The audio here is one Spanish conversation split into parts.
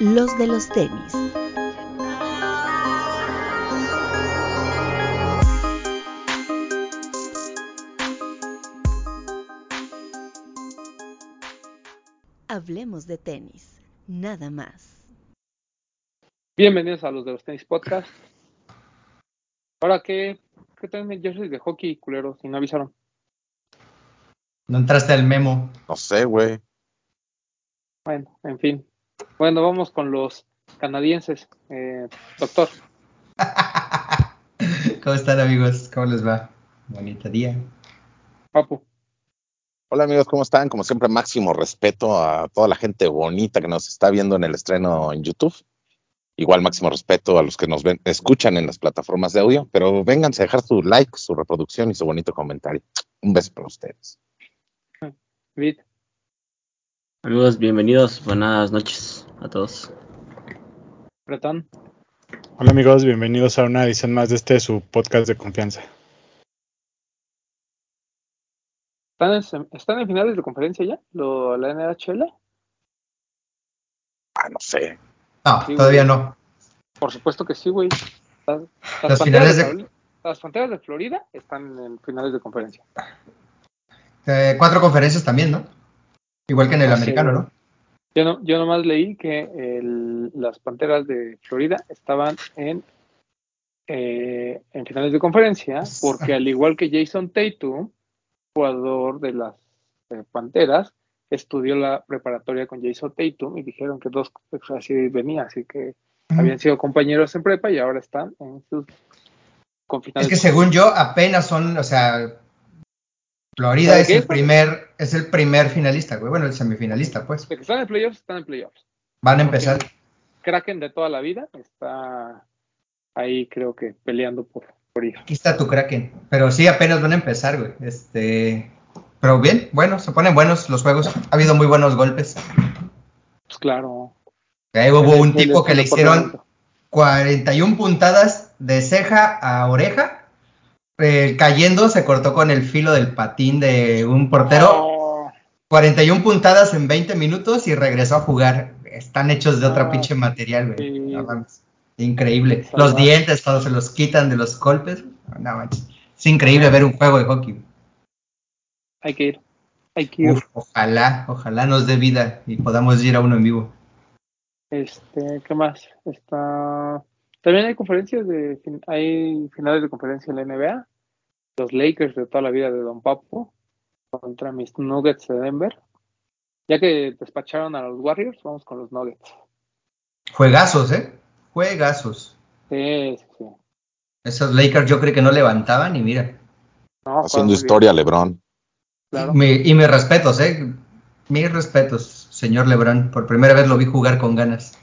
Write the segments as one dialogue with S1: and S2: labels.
S1: los de los tenis. Hablemos de tenis, nada más.
S2: Bienvenidos a los de los tenis podcast. Ahora, ¿qué, qué tienen jerseys de hockey, culeros? Si no avisaron.
S3: No entraste al memo.
S4: No sé, güey.
S2: Bueno, en fin. Bueno, vamos con los canadienses. Eh, doctor.
S3: ¿Cómo están amigos? ¿Cómo les va? Bonito día.
S2: Papu.
S4: Hola amigos, ¿cómo están? Como siempre, máximo respeto a toda la gente bonita que nos está viendo en el estreno en YouTube. Igual máximo respeto a los que nos ven, escuchan en las plataformas de audio, pero vénganse a dejar su like, su reproducción y su bonito comentario. Un beso para ustedes.
S2: Vid.
S5: Amigos, bienvenidos. Buenas noches a todos.
S2: Bretón.
S6: Hola amigos, bienvenidos a una edición más de este su podcast de confianza.
S2: ¿Están en, ¿Están en finales de conferencia ya? ¿Lo, ¿La NHL?
S4: Ah, no sé.
S3: No,
S2: Sí,
S3: todavía
S2: güey.
S3: no.
S2: Por supuesto que sí, güey. Las, las
S3: Las
S2: Panteras
S3: finales de-
S2: Florida- las Panteras de Florida están en finales de conferencia.
S3: Eh, cuatro conferencias también, ¿no? Igual que en el
S2: Ah,
S3: americano. ¿no?
S2: Yo, no, yo nomás leí que el- las Panteras de Florida estaban en, eh, en finales de conferencia, porque al igual que Jason Tatum, jugador de las eh, Panteras, estudió la preparatoria con Jason Tatum y dijeron que dos pues, así venía, así que habían sido compañeros en prepa y ahora están en sus con
S3: Es
S2: finales
S3: que
S2: de-
S3: según yo apenas son, o sea, Florida
S2: ¿Sabe
S3: es el primer, es el primer finalista, güey. Bueno, el semifinalista, pues.
S2: de que están en playoffs, están en playoffs.
S3: Van a empezar.
S2: Kraken de toda la vida está ahí creo que peleando por, por ir.
S3: Aquí está tu Kraken. Pero sí, apenas van a empezar, güey. Este. Pero bien, bueno, se ponen buenos los juegos. Ha habido muy buenos golpes.
S2: Pues claro.
S3: Ahí hubo un tipo que le hicieron
S2: departamento.
S3: 41 puntadas de ceja a oreja. Eh, cayendo, se cortó con el filo del patín de un portero.
S2: Oh,
S3: 41 puntadas en 20 minutos y regresó a jugar. Están hechos de otra
S2: Ah,
S3: pinche material, güey.
S2: sí.
S3: No mames. Increíble. Los dientes, cuando se los quitan de los golpes. No manches. Es increíble ver un juego de hockey.
S2: hay que ir. Hay que ir.
S3: Uf, ojalá, ojalá nos dé vida y podamos ir a uno en vivo.
S2: Este, ¿qué más? Está también hay conferencias de hay finales de conferencia en la NBA. Los Lakers de toda la vida de Don Papo contra mis Nuggets de Denver. Ya que despacharon a los Warriors, vamos con los Nuggets.
S3: Juegazos, ¿eh? Juegazos.
S2: Sí, sí, sí.
S3: Esos Lakers yo creo que no levantaban y mira.
S2: No,
S4: Haciendo historia, Lebron.
S2: bien, claro.
S3: Mi- y mis respetos, ¿eh? Mis respetos, señor Lebron. Por primera vez lo vi jugar con ganas.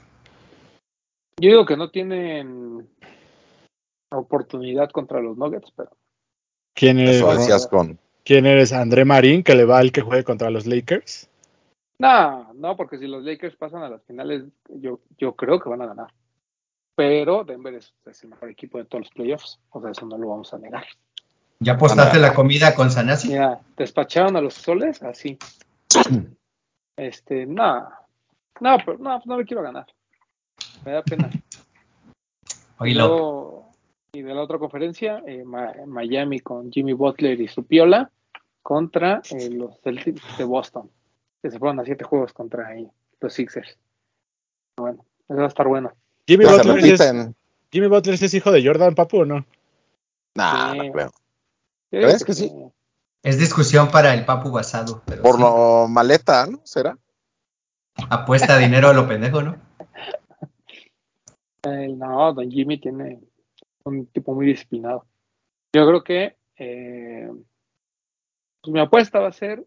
S2: Yo digo que no tienen oportunidad contra los Nuggets, pero
S6: ¿Quién eres,
S4: Eso decías con.
S6: ¿Quién eres? André Marín, que le va al que juegue contra los Lakers.
S2: no, no, porque si los Lakers pasan a las finales, yo, yo creo que van a ganar. Pero Denver es, es el mejor equipo de todos los playoffs, o sea, eso no lo vamos a negar.
S3: ¿Ya apostaste la comida con Sanasi?
S2: Mira, despacharon a los soles así. Este, no, no, pero no, no le quiero ganar. Me da pena.
S3: Oye,
S2: Y
S3: lo-
S2: luego, y de la otra conferencia, eh, Miami con Jimmy Butler y su piola contra eh, los Celtics de Boston, que se fueron a siete juegos contra ahí, los Sixers. Bueno, eso va a estar bueno.
S6: Jimmy Butler, es. Jimmy Butler es hijo de Jordan Papu, ¿o no?
S4: Nah,
S2: Sí.
S4: no creo. ¿Crees que sí?
S3: es discusión para el Papu Basado. Pero
S4: Por
S3: sí.
S4: lo maleta, ¿no? ¿Será?
S3: Apuesta dinero a lo pendejo, ¿no?
S2: Eh, no, Don Jimmy tiene un tipo muy disciplinado. Yo creo que eh, pues mi apuesta va a ser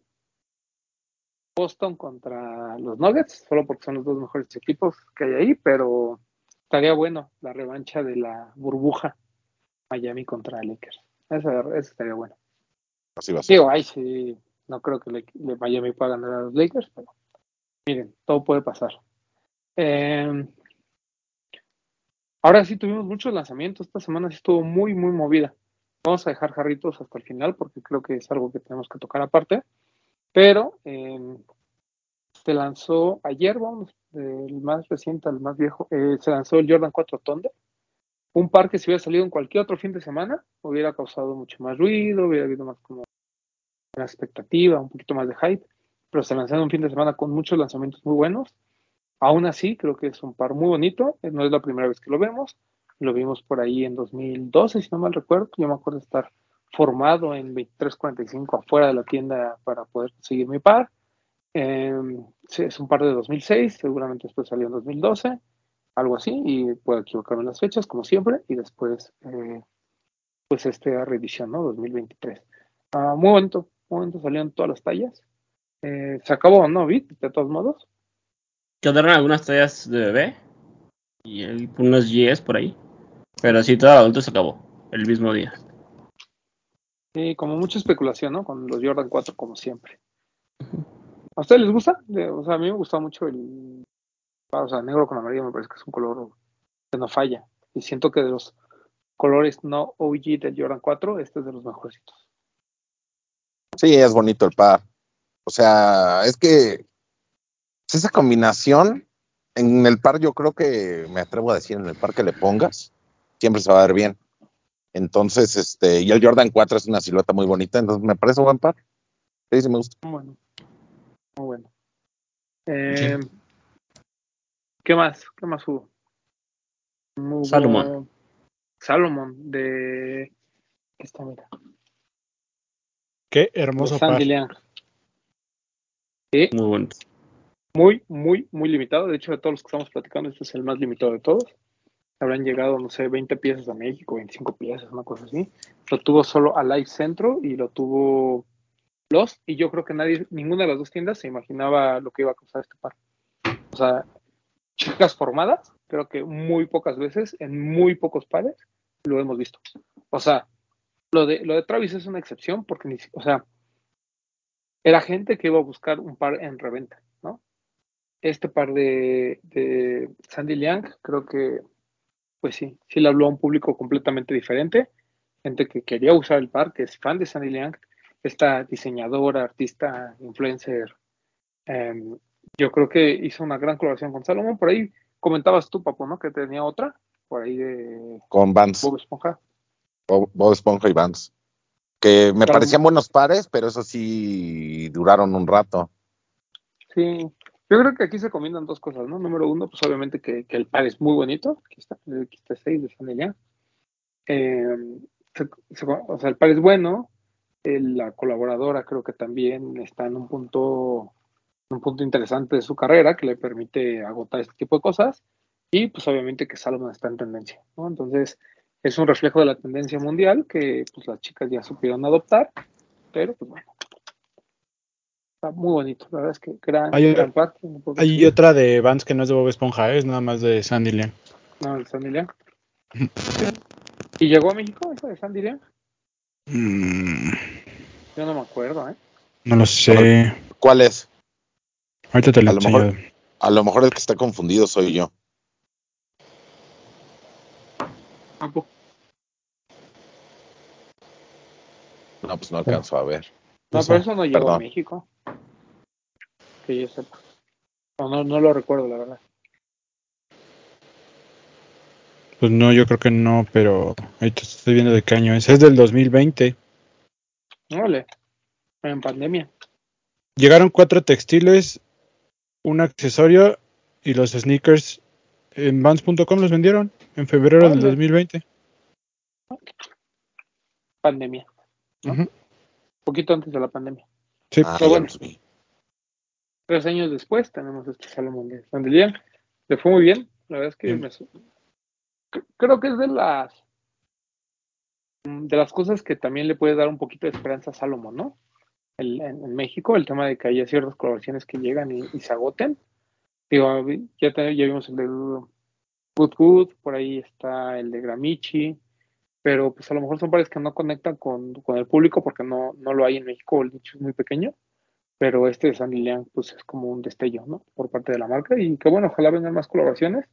S2: Boston contra los Nuggets, solo porque son los dos mejores equipos que hay ahí, pero estaría bueno la revancha de la burbuja Miami contra Lakers. Esa, esa estaría bueno.
S4: Así va a ser.
S2: Digo, ay, sí, no creo que le- le- Miami pueda ganar a los Lakers, pero miren, todo puede pasar. Eh, ahora sí tuvimos muchos lanzamientos, esta semana sí estuvo muy, muy movida. Vamos a dejar jarritos hasta el final porque creo que es algo que tenemos que tocar aparte. Pero eh, se lanzó ayer, vamos, del más reciente al más viejo, eh, se lanzó el Jordan 4 Thunder. Un par que si hubiera salido en cualquier otro fin de semana hubiera causado mucho más ruido, hubiera habido más como una expectativa, un poquito más de hype, pero se lanzó en un fin de semana con muchos lanzamientos muy buenos. Aún así, creo que es un par muy bonito, no es la primera vez que lo vemos, lo vimos por ahí en 2012, si no mal recuerdo, yo me acuerdo estar formado en 2345 afuera de la tienda para poder conseguir mi par. Eh, es un par de 2006, seguramente después salió en 2012, algo así, y puedo equivocarme en las fechas, como siempre, y después, eh, pues, esta reedición, ¿no? 2023. Ah, muy bonito, muy bonito, salieron todas las tallas. Eh, se acabó, ¿no, Bit? De todos modos.
S5: Quedaron algunas tallas de bebé y hay unos GS por ahí. Pero sí, todo adulto se acabó el mismo día.
S2: Sí, como mucha especulación, ¿no? Con los Jordan 4, como siempre. ¿A ustedes les gusta? O sea, a mí me gusta mucho el. O sea, negro con amarillo me parece que es un color que no falla. Y siento que de los colores no OG del Jordan 4, este es de los mejorcitos.
S4: Sí, es bonito el par. O sea, es que pues, esa combinación en el par yo creo que me atrevo a decir en el par que le pongas siempre se va a ver bien. Entonces, este, y el Jordan 4 es una silueta muy bonita, entonces me parece un buen par. Sí, sí me gusta.
S2: Muy bueno. Muy bueno. Eh, ¿Qué más? ¿Qué más hubo?
S5: Salomón.
S2: Salomón de. Esta, mira.
S6: Qué hermoso
S2: de
S6: par.
S2: Sandy. Sí,
S5: Muy bueno.
S2: Muy, muy, muy limitado. De hecho, de todos los que estamos platicando, este es el más limitado de todos. Habrán llegado, no sé, 20 piezas a México, 25 piezas, una cosa así. Lo tuvo solo Alive Centro y lo tuvo Los. Y yo creo que nadie, ninguna de las dos tiendas se imaginaba lo que iba a costar este par. O sea, chicas formadas, creo que muy pocas veces, en muy pocos pares, lo hemos visto. O sea, lo de, lo de Travis es una excepción porque, ni, o sea, era gente que iba a buscar un par en reventa. Este par de, de Sandy Liang, creo que, pues sí, sí le habló a un público completamente diferente. Gente que quería usar el par, que es fan de Sandy Liang, esta diseñadora, artista, influencer. em, yo creo que hizo una gran colaboración con Salomón. Por ahí comentabas tú, Papo, ¿no? Que tenía otra, por ahí de
S4: Con Vans,
S2: Bob Esponja.
S4: Bob, Bob Esponja y Vans. Que me
S2: Claro.
S4: parecían buenos pares, pero eso sí duraron un rato.
S2: Sí, yo creo que aquí se combinan dos cosas, ¿no? Número uno, pues obviamente que, el par es muy bonito, aquí está el XT6 de Sanella. Eh, se- se- o sea, el par es bueno, la colaboradora creo que también está en un punto, un punto interesante de su carrera que le permite agotar este tipo de cosas y pues obviamente que Salomon está en tendencia, ¿no? Entonces es un reflejo de la tendencia mundial que pues las chicas ya supieron adoptar, pero pues bueno. Está muy bonito, la verdad es que gran,
S6: Hay
S2: gran
S6: otra-
S2: par, no puedo
S6: Hay otra de Vans que no es de Bob Esponja, ¿eh? es nada más de Sandy Liang.
S2: No, el Sandy Liang. ¿Y llegó a México esa de Sandy Liang?
S6: Mm,
S2: Yo no me acuerdo, ¿eh?
S6: no lo sé.
S4: ¿Cuál es?
S6: Ahorita te lo
S4: A lo mejor- A lo mejor el que está confundido soy yo. No, pues no alcanzo a ver.
S2: No, pero eso no llegó a. México. Que yo sepa. No, no, no lo recuerdo, la verdad.
S6: Pues no, yo creo que no, pero ahorita estoy viendo de qué año es. Es del 2020.
S2: Órale. En pandemia.
S6: Llegaron cuatro textiles, un accesorio y los sneakers en Vans.com los vendieron en febrero del
S2: Órale.
S6: 2020.
S2: Pandemia. ¿no?
S6: Ujú.
S2: Poquito antes de la pandemia.
S6: Sí,
S4: Ah,
S2: pero
S4: ya
S2: bueno.
S4: vi.
S2: Tres años después tenemos este Salomón de Sandy Liang. Le fue muy bien. La verdad es que me creo que es de las de las cosas que también le puede dar un poquito de esperanza a Salomón, ¿no? El- en, en México, el tema de que haya ciertas colaboraciones que llegan y, y se agoten. Digo, ya, ya vimos el de Good Good, por ahí está el de Gramichi, pero pues a lo mejor son pares que no conectan con, con el público porque no, no lo hay en México, el nicho es muy pequeño, pero este de Sandy Liang pues es como un destello, ¿no? Por parte de la marca y que bueno, ojalá vengan más colaboraciones.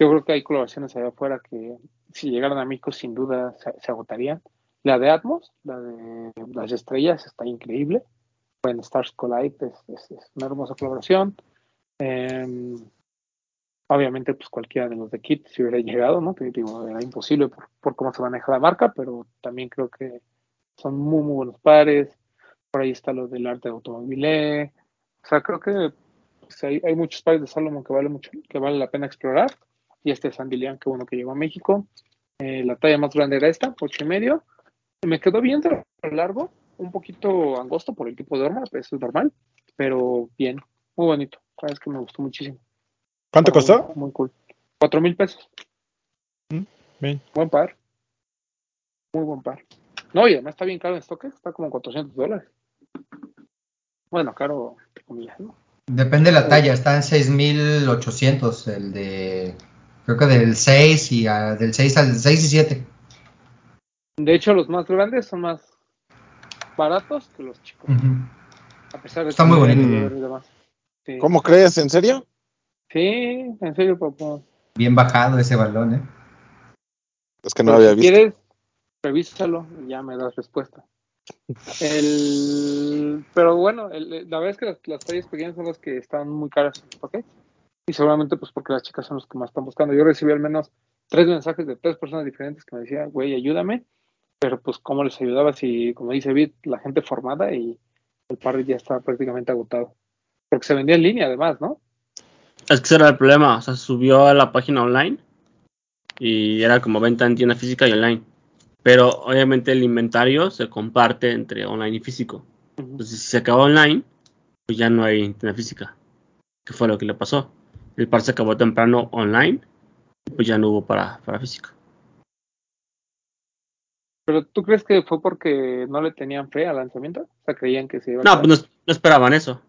S2: Yo creo que hay colaboraciones allá afuera que si llegaran a México sin duda se, se agotarían. La de Atmos, la de las estrellas está increíble. Bueno, Stars Collide es, es- es una hermosa colaboración. Em, obviamente, pues cualquiera de los de Kit si hubiera llegado, ¿no? Digo, era imposible por, por cómo se maneja la marca, pero también creo que son muy, muy buenos pares. Por ahí está lo del arte de automóvil. O sea, creo que pues, hay, muchos pares de Salomon que vale mucho, que vale la pena explorar. Y este es Andy Lian, que bueno que llegó a México. Eh, la talla más grande era esta, ocho y medio. Me quedó bien de largo, un poquito angosto por el tipo de horma, eso es normal, pero bien, muy bonito. Es que me gustó muchísimo.
S6: ¿Cuánto costó?
S2: Muy, cool. Cuatro mil pesos.
S6: Mm, bien.
S2: Buen par. Muy buen par. No, y además está bien caro en StockX, está como en 400 dólares. Bueno, caro, entre comillas, ¿no?
S3: Depende de la talla, está en 6800 el de creo que del 6 y ah, del 6 al 6 y 7.
S2: De hecho, los más grandes son más baratos que los chicos, a pesar de
S3: Está
S2: que
S3: muy bonito.
S2: color y demás. Sí.
S4: ¿Cómo crees? ¿En serio?
S2: Sí, en serio, papá.
S3: Bien bajado ese balón, ¿eh?
S4: Es que no
S2: Pero
S4: había
S2: si
S4: visto.
S2: quieres, revísalo y ya me das respuesta. El, pero bueno, el- la verdad es que las, las tallas pequeñas son las que están muy caras en StockX. Y seguramente pues porque las chicas son los que más están buscando. Yo recibí al menos tres mensajes de tres personas diferentes que me decían, güey, ayúdame. Pero pues cómo les ayudaba si, como dice Bit, la gente formada y el par ya estaba prácticamente agotado. Porque se vendía en línea además, ¿no?
S5: Es que ese era el problema. O sea, subió a la página online y era como venta en tienda física y online. Pero obviamente el inventario se comparte entre online y físico. Entonces, si se acabó online, pues ya no hay tienda física. ¿Qué fue lo que le pasó? El par se acabó temprano online, pues ya no hubo para, para físico.
S2: Pero ¿tú crees que fue porque no le tenían fe al lanzamiento? O sea, creían que se iba a
S5: No, pues no, no esperaban eso.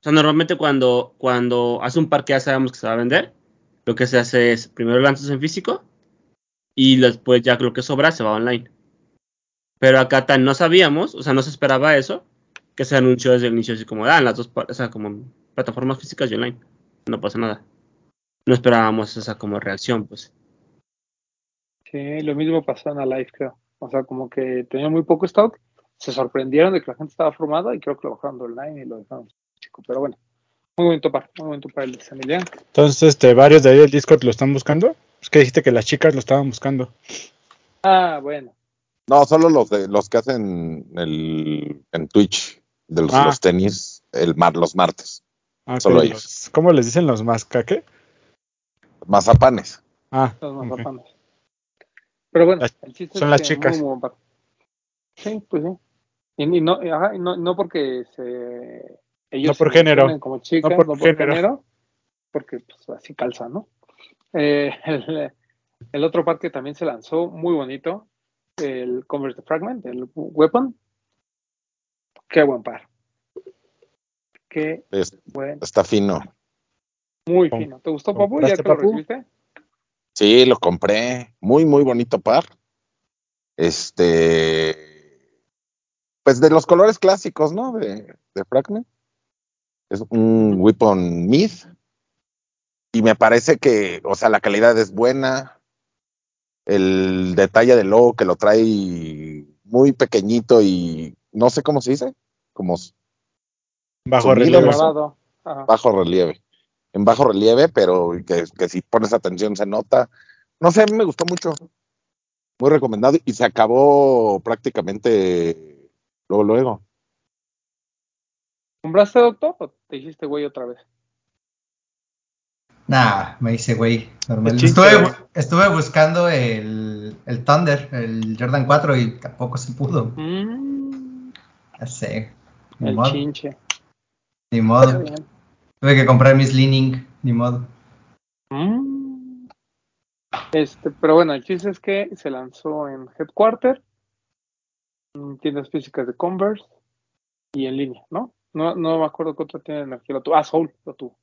S5: O sea, normalmente cuando, cuando hace un par que ya sabemos que se va a vender, lo que se hace es primero lanzas en físico y después ya lo que sobra se va online. Pero acá tan no sabíamos, o sea, no se esperaba eso, que se anunció desde el inicio así como, ah, en las dos, o sea, como plataformas físicas y online. No pasa nada. No esperábamos esa como reacción, pues.
S2: Sí, lo mismo pasó en la live, creo. O sea, como que tenían muy poco stock, se sorprendieron de que la gente estaba formada y creo que lo bajaron online y lo dejaron Pero bueno, muy bonito par, muy bonito para el de San Emiliano.
S6: Entonces, este, varios de ahí del Discord lo están buscando. Es que dijiste que las chicas lo estaban buscando.
S2: Ah, bueno.
S4: No, solo los de los que hacen el en Twitch de los,
S6: Ah.
S4: los tenis el mar, los martes.
S6: Ah,
S4: Solo
S6: los-
S4: ellos.
S6: ¿Cómo les dicen los masca qué?
S4: Mazapanes.
S6: Ah,
S2: Los mazapanes. Pero bueno,
S6: Las-
S2: el chiste
S6: son
S2: es
S6: las
S2: que
S6: chicas.
S2: muy, muy buen par. Sí, pues sí. Y, y no, ajá, y no, no porque se, ellos
S6: No por
S2: se
S6: género.
S2: como chicas,
S6: No
S2: no
S6: por género.
S2: género. porque pues, así calza, ¿no? Eh, el, el otro par que también se lanzó, muy bonito, el Converse Fragment, el Weapon. Qué buen par. Qué
S4: Es-
S2: buen,
S4: está fino.
S2: muy fino. ¿Te gustó, Papu? ¿Ya
S6: ¿compraste,
S2: que lo recibiste?
S4: Sí, lo compré. Muy, muy bonito par. Este. Pues de los colores clásicos, ¿no? De, de Fragment. Es un Weapon Mid. Y me parece que, o sea, la calidad es buena. El detalle del logo que lo trae muy pequeñito y no sé cómo se dice, como
S6: bajo relieve.
S4: bajo relieve. En bajo relieve, pero que, que si pones atención se nota. No sé, a mí me gustó mucho. Muy recomendado y se acabó prácticamente luego, luego.
S2: ¿Compraste, doctor? ¿O te hiciste güey otra vez?
S3: Nah, me hice güey. Normal. Estuve, estuve buscando el, el Thunder, el Jordan 4 y tampoco se pudo.
S2: Mm,
S3: Ya sé. Ni
S2: el
S3: modo.
S2: chinche.
S3: Ni modo. Tuve que comprar mis Leaning. Ni modo.
S2: Mm. Este, pero bueno, el chiste es que se lanzó en Headquarter, en tiendas físicas de Converse y en línea, ¿no? No, no me acuerdo qué otra de energía lo tuvo. Ah, Soul lo tuvo.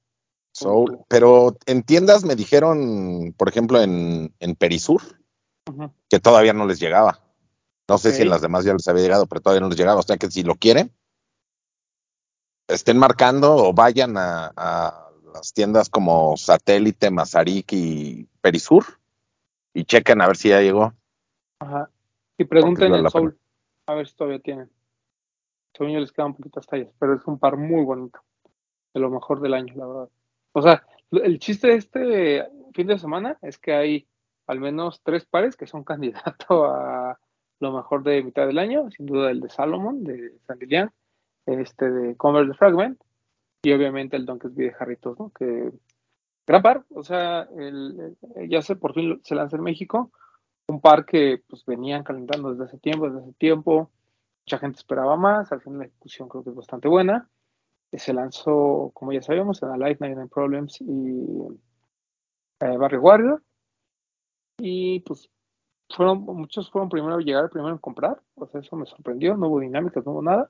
S4: Soul. Pero en tiendas me dijeron, por ejemplo, en, en Perisur, que todavía no les llegaba. No sé si en las demás ya les había llegado, pero todavía no les llegaba. O sea que si lo quieren, estén marcando o vayan a, a las tiendas como Satélite, Mazarik y Perisur y chequen a ver si ya llegó.
S2: Ajá. Y pregunten en Soul, a ver si todavía tienen. Según yo les quedan poquitas tallas, pero es un par muy bonito, de lo mejor del año, la verdad. O sea, el chiste de este fin de semana es que hay al menos tres pares que son candidatos a lo mejor de mitad del año, sin duda el de Salomon, de San este de Converse Fragment, y obviamente el Donkey de Jarritos, ¿no? Que gran par, o sea, el, ya sé, por fin se lanza en México, un par que pues venían calentando desde hace tiempo, desde hace tiempo, mucha gente esperaba más, al final la ejecución creo que es bastante buena, se lanzó, como ya sabemos, en Alive 99 Problems y eh, Barry Warrior, y pues fueron, muchos fueron primero a llegar, primero a comprar, pues eso me sorprendió, no hubo dinámicas, no hubo nada,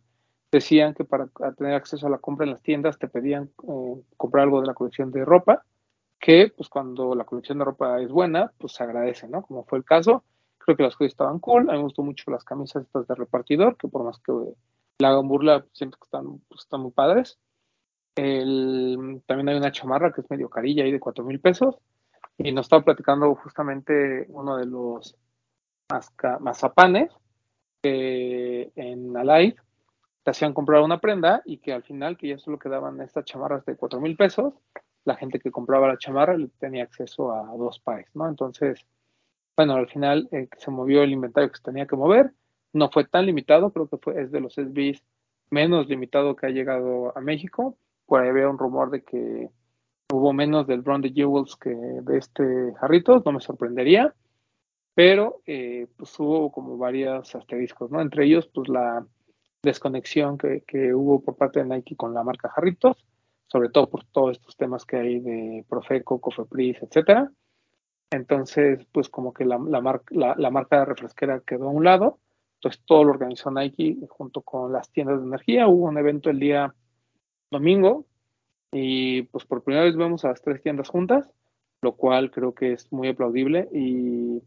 S2: decían que para tener acceso a la compra en las tiendas te pedían eh, comprar algo de la colección de ropa, que pues cuando la colección de ropa es buena, pues se agradece, ¿no? Como fue el caso. Creo que las cosas estaban cool, a mí me gustó mucho las camisas estas de repartidor, que por más que la hagan burla, siento que están, pues, están muy padres. también hay una chamarra que es medio carilla ahí de cuatro mil pesos. Y nos estaba platicando justamente uno de los mazapanes que en Alive te hacían comprar una prenda y que al final, que ya solo quedaban estas chamarras de cuatro mil pesos, la gente que compraba la chamarra tenía acceso a dos pares, ¿no? Entonces, bueno, al final eh, se movió el inventario que se tenía que mover, no fue tan limitado, creo que fue, es de los SBs menos limitado que ha llegado a México, por ahí había un rumor de que hubo menos del Brown de Jewels que de este Jarritos, no me sorprendería, pero eh, pues hubo como varios asteriscos, ¿no? Entre ellos, pues la desconexión que, que, hubo por parte de Nike con la marca Jarritos, sobre todo por todos estos temas que hay de Profeco, Cofepris, etcétera. Entonces, pues como que la, la, marca refresquera quedó a un lado, entonces todo lo organizó Nike junto con las tiendas de energía. Hubo un evento el día domingo y pues por primera vez vemos a las tres tiendas juntas, lo cual creo que es muy aplaudible y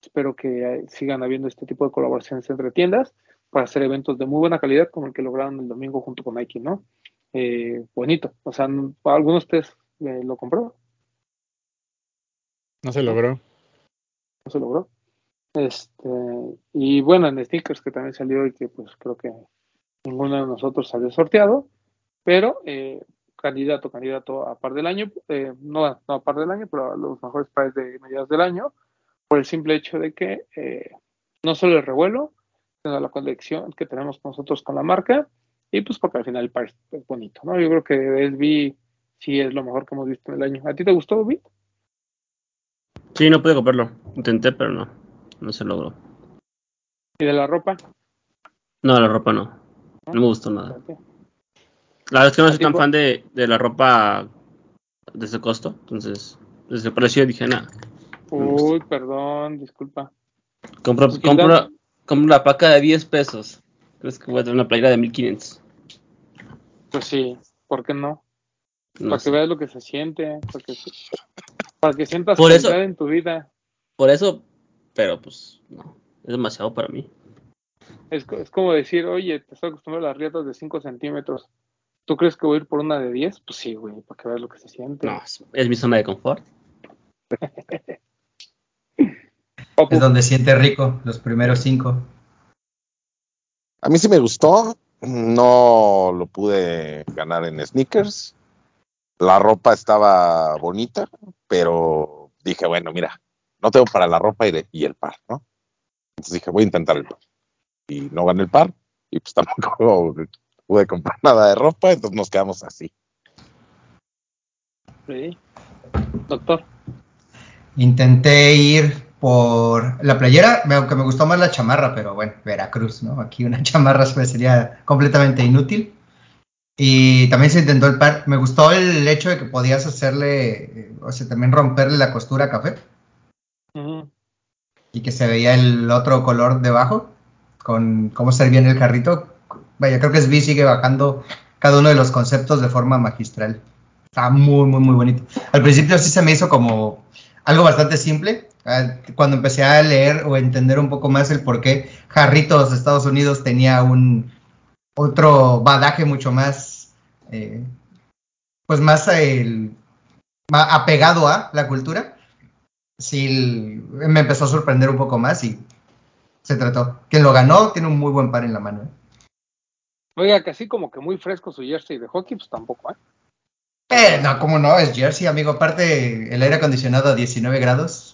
S2: espero que sigan habiendo este tipo de colaboraciones entre tiendas para hacer eventos de muy buena calidad como el que lograron el domingo junto con Nike, ¿no? Eh, bonito. O sea, ¿alguno de ustedes eh, lo compró?
S6: No se logró.
S2: No se logró. Este, y bueno, en stickers que también salió y que pues creo que ninguno de nosotros salió sorteado, pero eh, candidato, candidato a par del año, no, no a par del año, pero a los mejores pares de mediados del año, por el simple hecho de que no solo el revuelo, la colección que tenemos nosotros con la marca y pues porque al final el par es bonito, ¿no? Yo creo que SB sí es lo mejor que hemos visto en el año. ¿A ti te gustó, Bit?
S5: Sí, no pude comprarlo. Intenté, pero no. No se logró.
S2: ¿Y de la ropa?
S5: No, la ropa no. No, me gustó nada. La verdad es que no soy tan fan de, de, la ropa de ese costo. Entonces, desde el precio dije nada.
S2: Uy, perdón, disculpa.
S5: Compro, compro, como una paca de 10 pesos. ¿Crees que voy a tener una playera de 1500?
S2: Pues sí, ¿por qué no? Para que veas lo que se siente, para que, para que sientas por eso, en tu vida.
S5: Por eso, pero pues no, es demasiado para mí.
S2: Es, es como decir, oye, te estoy acostumbrado a las rietas de 5 centímetros. ¿Tú crees que voy a ir por una de 10? Pues sí, güey, para que veas lo que se siente.
S5: No, es mi zona de confort.
S3: Es donde siente rico, los primeros cinco.
S4: A mí sí me gustó. No lo pude ganar en sneakers. La ropa estaba bonita, pero dije, bueno, mira, no tengo para la ropa y, el par, ¿no? Entonces dije, voy a intentar el par. Y no gané el par, y pues tampoco pude comprar nada de ropa, entonces nos quedamos así.
S2: Sí. Doctor.
S3: Intenté ir por la playera, aunque me gustó más la chamarra, pero bueno, Veracruz, ¿no? Aquí una chamarra sería completamente inútil. Y también se intentó el par. Me gustó el hecho de que podías hacerle, o sea, también romperle la costura a café. Y que se veía el otro color debajo, con cómo servía en el carrito. Vaya, creo que SB sigue bajando cada uno de los conceptos de forma magistral. Está muy, muy, muy bonito. Al principio sí se me hizo como algo bastante simple, Ah, cuando empecé a leer o entender un poco más el por qué Jarritos Estados Unidos tenía un otro badaje mucho más, eh, pues más, apegado a la cultura, sí me empezó a sorprender un poco más y se trató. Quien lo ganó tiene un muy buen par en la mano. ¿eh?
S2: Oiga, que así como que muy fresco su jersey de hockey, pues tampoco, ¿eh?
S3: Eh, no, cómo no, es jersey, amigo. Aparte, el aire acondicionado a 19 grados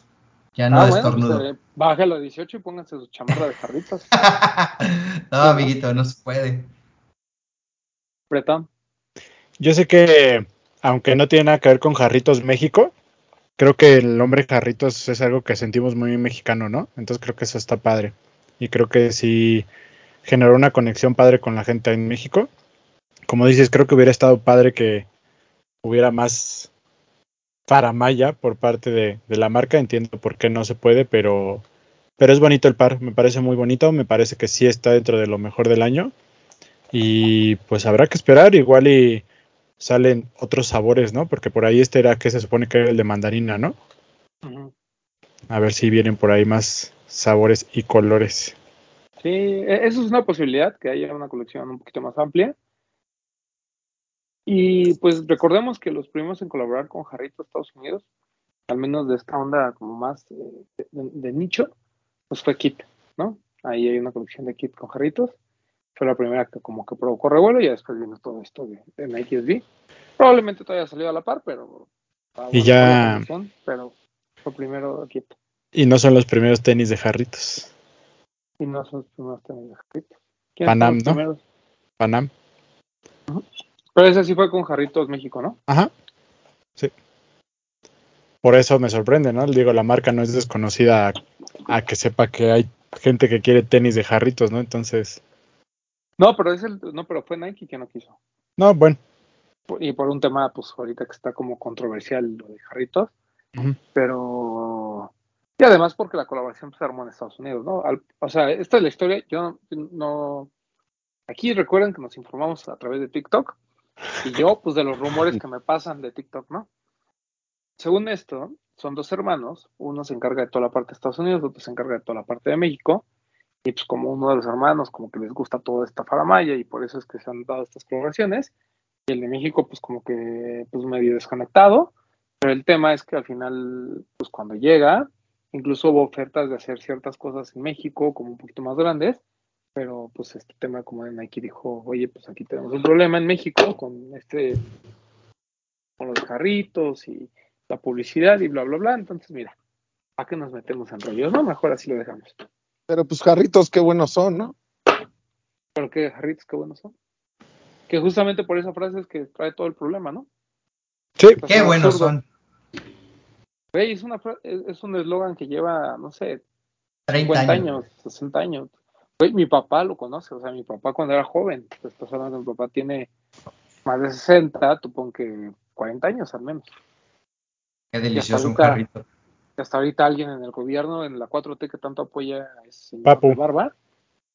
S3: ya no
S2: ah,
S3: es
S2: bueno, pues, eh, bájalo a 18 y pónganse su chamarra de jarritos.
S3: no, amiguito, no se puede.
S2: Bretón.
S6: Yo sé que, aunque no tiene nada que ver con Jarritos México, creo que el nombre Jarritos es algo que sentimos muy mexicano, ¿no? Entonces creo que eso está padre. Y creo que sí generó una conexión padre con la gente en México. Como dices, creo que hubiera estado padre que hubiera más faramaya por parte de, de la marca. Entiendo por qué no se puede, pero, pero es bonito el par. Me parece muy bonito. Me parece que sí está dentro de lo mejor del año. Y pues habrá que esperar, igual y salen otros sabores, ¿no? Porque por ahí este era que se supone que era el de mandarina, ¿no? A ver si vienen por ahí más sabores y colores.
S2: Sí, e- eso es una posibilidad, que haya una colección un poquito más amplia. Y pues recordemos que los primeros en colaborar con Jarrito Estados Unidos, al menos de esta onda como más eh, de, nicho, pues fue Kit, ¿no? Ahí hay una colección de Kit con Jarritos. Fue la primera que como que provocó revuelo y después vino todo esto de, de. Probablemente todavía salió a la par, pero...
S6: Y ya-
S2: pero fue primero Kit.
S6: Y no son los primeros tenis de jarritos.
S2: Y no son los primeros tenis de Jarritos. ¿Quiénes
S6: Panam, ¿no?
S2: primeros?
S6: Panam.
S2: Pero ese sí fue con Jarritos México, ¿no?
S6: Ajá. Sí. Por eso me sorprende, ¿no? Digo, la marca no es desconocida a, a que sepa que hay gente que quiere tenis de jarritos, ¿no? Entonces,
S2: No, pero es el, no, pero fue Nike que no quiso.
S6: no, bueno.
S2: Y por un tema, pues ahorita que está como controversial lo de Jarritos, pero y además porque la colaboración se armó en Estados Unidos, ¿no? Al- o sea, esta es la historia. Yo no, aquí recuerden que nos informamos a través de TikTok y yo, pues de los rumores que me pasan de TikTok, ¿no? Según esto, son dos hermanos, uno se encarga de toda la parte de Estados Unidos, otro se encarga de toda la parte de México. Y pues como uno de los hermanos como que les gusta toda esta faramaya y por eso es que se han dado estas colaboraciones. Y el de México pues como que pues medio desconectado. Pero el tema es que al final pues cuando llega, incluso hubo ofertas de hacer ciertas cosas en México como un poquito más grandes. Pero pues este tema como de Nike dijo, oye pues aquí tenemos un problema en México con este, con los carritos y la publicidad y bla bla bla. Entonces mira, ¿para qué nos metemos en rollos? No, mejor así lo dejamos.
S4: Pero pues jarritos, qué buenos son, ¿no?
S2: Pero qué jarritos, qué buenos son. Que justamente por esa frase es que trae todo el problema, ¿no?
S6: Sí,
S2: Pues
S3: Qué
S2: es
S3: buenos
S2: absurdo.
S3: son.
S2: Güey, es, una, es es un eslogan que lleva, no sé,
S3: 30
S2: 50
S3: años.
S2: años, 60 años. Güey, mi papá lo conoce, o sea, mi papá cuando era joven, pues estás hablando, mi papá tiene más de 60, tú pon que 40 años al menos.
S3: Qué delicioso un
S2: ahorita-
S3: jarrito.
S2: Y hasta ahorita alguien en el gobierno, en la 4T que tanto apoya a ese señor
S6: Papu.
S2: barba,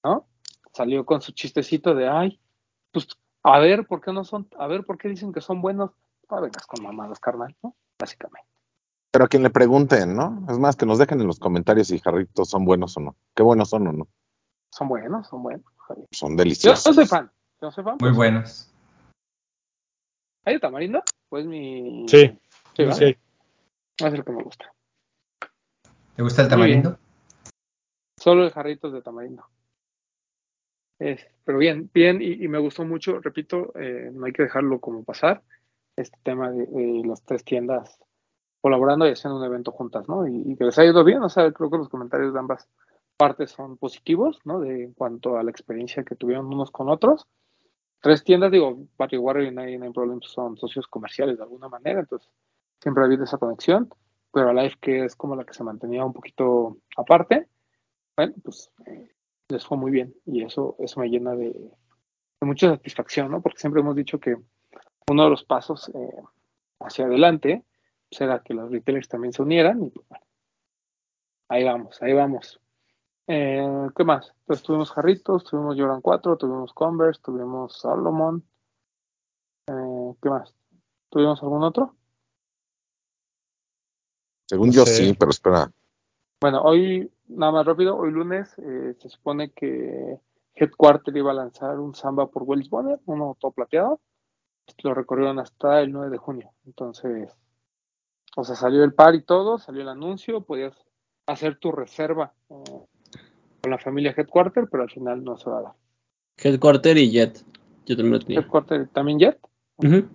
S2: ¿no? Salió con su chistecito de, ay, pues, a ver, ¿por qué no son? A ver, ¿por qué dicen que son buenos? No vengas con mamadas, carnal, ¿no? Básicamente.
S4: Pero a quien le pregunten, ¿no? Es más, que nos dejen en los comentarios si jarritos son buenos o no. Qué buenos son o no.
S2: Son buenos, son buenos.
S4: Son deliciosos.
S2: yo soy fan, yo soy fan.
S3: Muy
S2: pues,
S3: buenos.
S2: ¿Hay de tamarindo? Pues mi...
S6: Sí,
S2: Sí,
S6: sí,
S2: ¿verdad?
S6: sí.
S2: Es el que me gusta.
S3: ¿Te gusta el tamarindo?
S2: Solo el jarritos de tamarindo. Es- pero bien, bien, y, y me gustó mucho, repito, eh, no hay que dejarlo como pasar, este tema de, de las tres tiendas colaborando y haciendo un evento juntas, ¿no? Y, y que les ha ido bien, o sea, creo que los comentarios de ambas partes son positivos, ¿no? De en cuanto a la experiencia que tuvieron unos con otros. Tres tiendas, digo, Barry Warrior y Nine Problems son socios comerciales de alguna manera, entonces siempre ha habido esa conexión, pero a Life que es como la que se mantenía un poquito aparte, bueno, pues eh, les fue muy bien y eso, eso me llena de, mucha satisfacción, ¿no? Porque siempre hemos dicho que uno de los pasos eh, hacia adelante pues, era que los retailers también se unieran y pues bueno, ahí vamos, ahí vamos. Eh, ¿Qué más? Pues tuvimos Jarritos, tuvimos Jordan 4, tuvimos Converse, tuvimos Salomon. Eh, ¿Qué más? ¿Tuvimos algún otro?
S4: Según
S6: No
S4: yo
S6: sé.
S4: sí, pero espera.
S2: Bueno, hoy, nada más rápido, hoy lunes eh, se supone que Headquarter iba a lanzar un Samba por Wells Bonner, uno todo plateado. Lo recorrieron hasta el 9 de junio. Entonces, o sea, salió el par y todo, salió el anuncio, podías hacer tu reserva eh, con la familia Headquarter, pero al final no se va a dar.
S5: Headquarter y Jet. Yo también lo tenía.
S2: Headquarter, ¿También Jet?
S5: Ujú. Ellos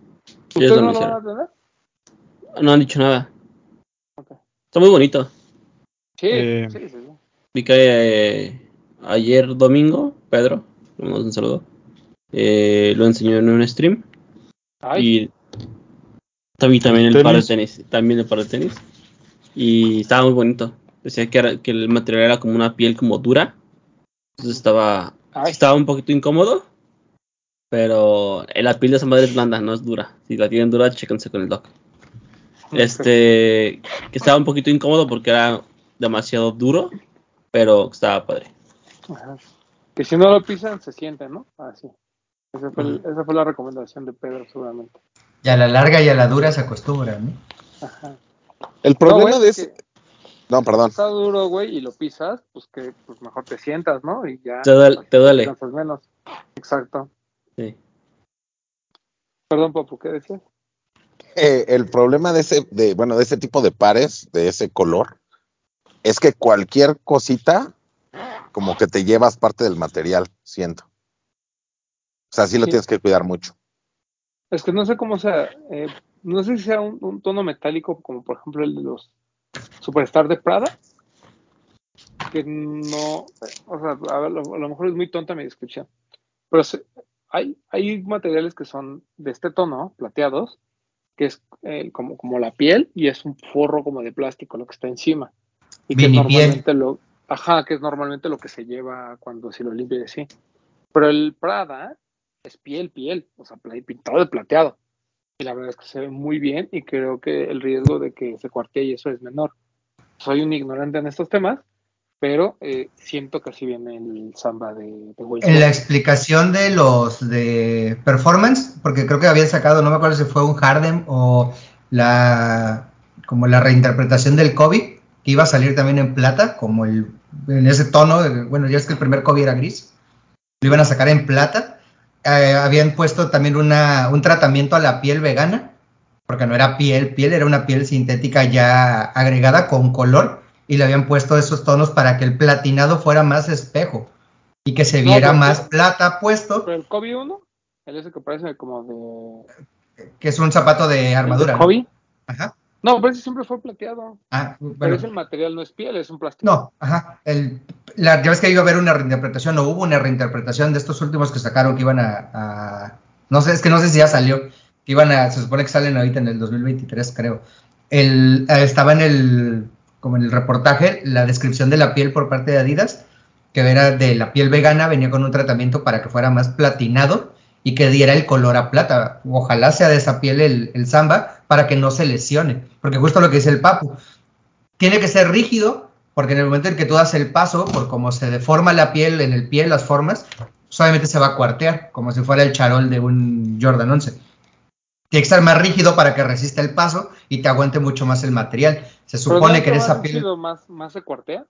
S2: ¿Ustedes no lo van a tener?
S5: No han dicho nada. Está muy bonito.
S2: Sí,
S6: Eh,
S2: sí, sí, sí.
S5: Vi que eh, ayer domingo, Pedro, un saludo, eh, lo enseñó en un stream.
S2: Ay,
S5: Y también, también el par de tenis. También el par de tenis. Y estaba muy bonito. Decía que, era- que el material era como una piel como dura. Entonces estaba,
S2: ay.
S5: estaba un poquito incómodo. Pero la piel de esa madre es blanda, no es dura. Si la tienen dura, chéquense con el doc. Este, que estaba un poquito incómodo porque era demasiado duro, pero estaba padre.
S2: Ajá. Que si no lo pisan, se siente, ¿no? Así. Esa fue, el- esa fue la recomendación de Pedro, seguramente.
S3: Y a la larga y a la dura se acostumbran, ¿no?
S2: Ajá.
S4: El
S2: No,
S4: problema de
S2: es
S4: ese.
S2: que
S4: No, perdón.
S2: está duro, güey, y lo pisas, pues que pues mejor te sientas, ¿no? Y ya.
S5: Te duele- te duele.
S2: Cansas menos. Exacto.
S5: Sí.
S2: Perdón, Papu, ¿qué decías?
S4: Eh, el problema de ese, de, bueno, de ese tipo de pares, de ese color, es que cualquier cosita, como que te llevas parte del material, siento. O sea, sí lo
S2: Sí.
S4: tienes que cuidar mucho.
S2: Es que no sé cómo sea, eh, no sé si sea un, un tono metálico como por ejemplo el de los Superstar de Prada, que no, o sea, a, ver, lo- a lo mejor es muy tonta mi descripción, pero se- hay, hay materiales que son de este tono, plateados, que es eh, como, como la piel y es un forro como de plástico lo que está encima. Y que normalmente lo, ajá, que es normalmente lo que se lleva cuando si lo limpia y así. Pero el Prada es piel, piel, o sea, pintado de plateado. Y la verdad es que se ve muy bien y creo que el riesgo de que se cuartee y eso es menor. Soy un ignorante en estos temas, pero eh, siento que así viene el samba de, de
S3: En la explicación de los de performance, porque creo que habían sacado, no me acuerdo si fue un Harden o la como la reinterpretación del Kobe, que iba a salir también en plata, como el en ese tono, bueno, ya es que el primer Kobe era gris, lo iban a sacar en plata. Eh, habían puesto también una, un tratamiento a la piel vegana, porque no era piel, piel, era una piel sintética ya agregada con color, y le habían puesto esos tonos para que el platinado fuera más espejo y que se viera más plata puesto,
S2: Pero el Kobe 1, el ese que parece como de.
S3: que es un zapato de armadura.
S2: el de Kobe.
S3: Ajá.
S2: No, pero ese siempre fue plateado.
S3: Ah,
S2: Pero ese material no es piel, es un plástico.
S3: No, ajá. El, la, ya ves que iba a haber una reinterpretación, o hubo una reinterpretación de estos últimos que sacaron que iban a, no sé, es que no sé si ya salió, que iban a, se supone que salen ahorita en el 2023, creo. El, eh, estaba en el, como en el reportaje, la descripción de la piel por parte de Adidas, que era de la piel vegana, venía con un tratamiento para que fuera más platinado y que diera el color a plata. Ojalá sea de esa piel el, el samba para que no se lesione, porque justo lo que dice el Papu, tiene que ser rígido, porque en el momento en que tú das el paso, por cómo se deforma la piel en el pie, las formas, solamente se va a cuartear, como si fuera el charol de un Jordan 11. Tiene que estar más rígido para que resista el paso y te aguante mucho más el material. Se supone
S2: no
S3: que en
S2: es
S3: esa piel,
S2: Más, más se cuartea.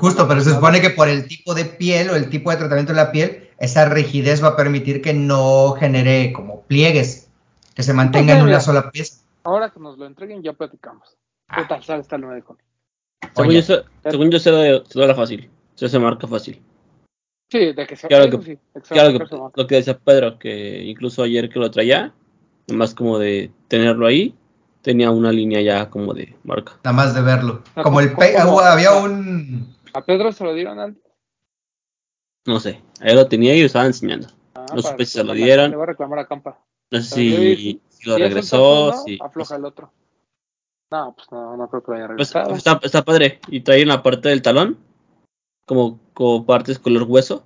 S3: justo, pero se supone que por el tipo de piel o el tipo de tratamiento de la piel, esa rigidez va a permitir que no genere como pliegues, que se mantenga en una
S2: mira.
S3: sola pieza.
S2: Ahora que nos lo entreguen, ya platicamos. ¿Qué tal sale esta nueva de Kobe?
S5: Según yo, sé- según yo se da, se da fácil. Se hace marca fácil.
S2: Sí, de que se
S5: Claro que-
S2: sí, exacto,
S5: Claro, que,
S2: va.
S5: lo que decía Pedro, que incluso ayer que lo traía, más como de tenerlo ahí, tenía una línea ya como de marca.
S3: Nada más de verlo. Como el
S2: ¿cómo-
S3: pe-
S2: cómo?
S3: había un
S2: A Pedro se lo dieron antes.
S5: No sé, ahí lo tenía y lo estaba enseñando.
S2: Ah,
S5: No supe si se lo dieron.
S2: Le voy a reclamar a Campa.
S5: No sé si, lo regresó,
S2: sueltas uno,
S5: si...
S2: afloja el otro. No, pues no, no creo que lo haya
S5: Pues,
S2: regresado.
S5: está, está padre. Y trae en la parte del talón, como, como partes color hueso,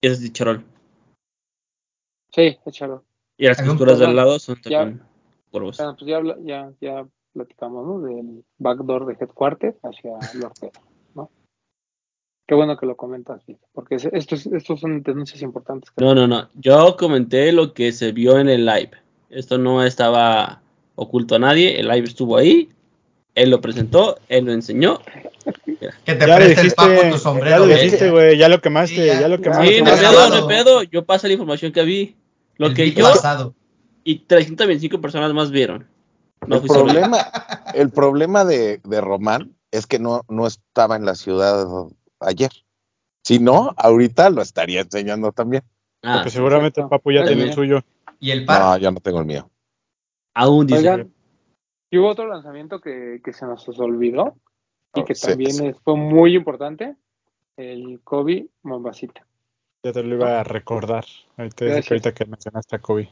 S5: y ese es de charol.
S2: Sí, échalo.
S5: Y las costuras del lado son también.
S2: Bueno, pues ya, habla- ya, ya platicamos, ¿no? Del backdoor de Headquarter hacia Lord Pedro, ¿no? Qué bueno que lo comentas, porque es- estos, estos son denuncias importantes.
S5: No, no, no. Yo comenté lo que se vio en el live. Esto no estaba oculto a nadie. El live estuvo ahí. Él lo presentó, él lo enseñó.
S3: que te
S6: Ya le
S3: el papo tu
S6: ya
S3: sombrero.
S6: le
S3: güey.
S6: dijiste, güey, ya lo quemaste,
S3: Sí, ya.
S6: ya, lo
S2: Ya.
S6: quemaste.
S5: Sí, no
S3: ya
S5: pedo, no pedo. Yo pasé la información que vi. Lo
S3: El
S5: que yo
S3: pasado.
S5: y 325 personas más vieron. No
S4: el problema, el problema de, de Román es que no, no estaba en la ciudad ayer. Si no, ahorita lo estaría enseñando también.
S5: Ah,
S6: Porque seguramente
S2: exacto.
S6: Papu ya tiene el suyo.
S3: Y el par.
S4: No, ya no tengo el mío.
S5: Aún dice.
S2: Oigan, y hubo otro lanzamiento que, que se nos olvidó y que
S4: sí,
S2: también
S4: sí.
S2: fue muy importante, el Kobe Mombasita.
S6: Ya te lo iba a recordar. Ahorita, ahorita que mencionaste a Kobe.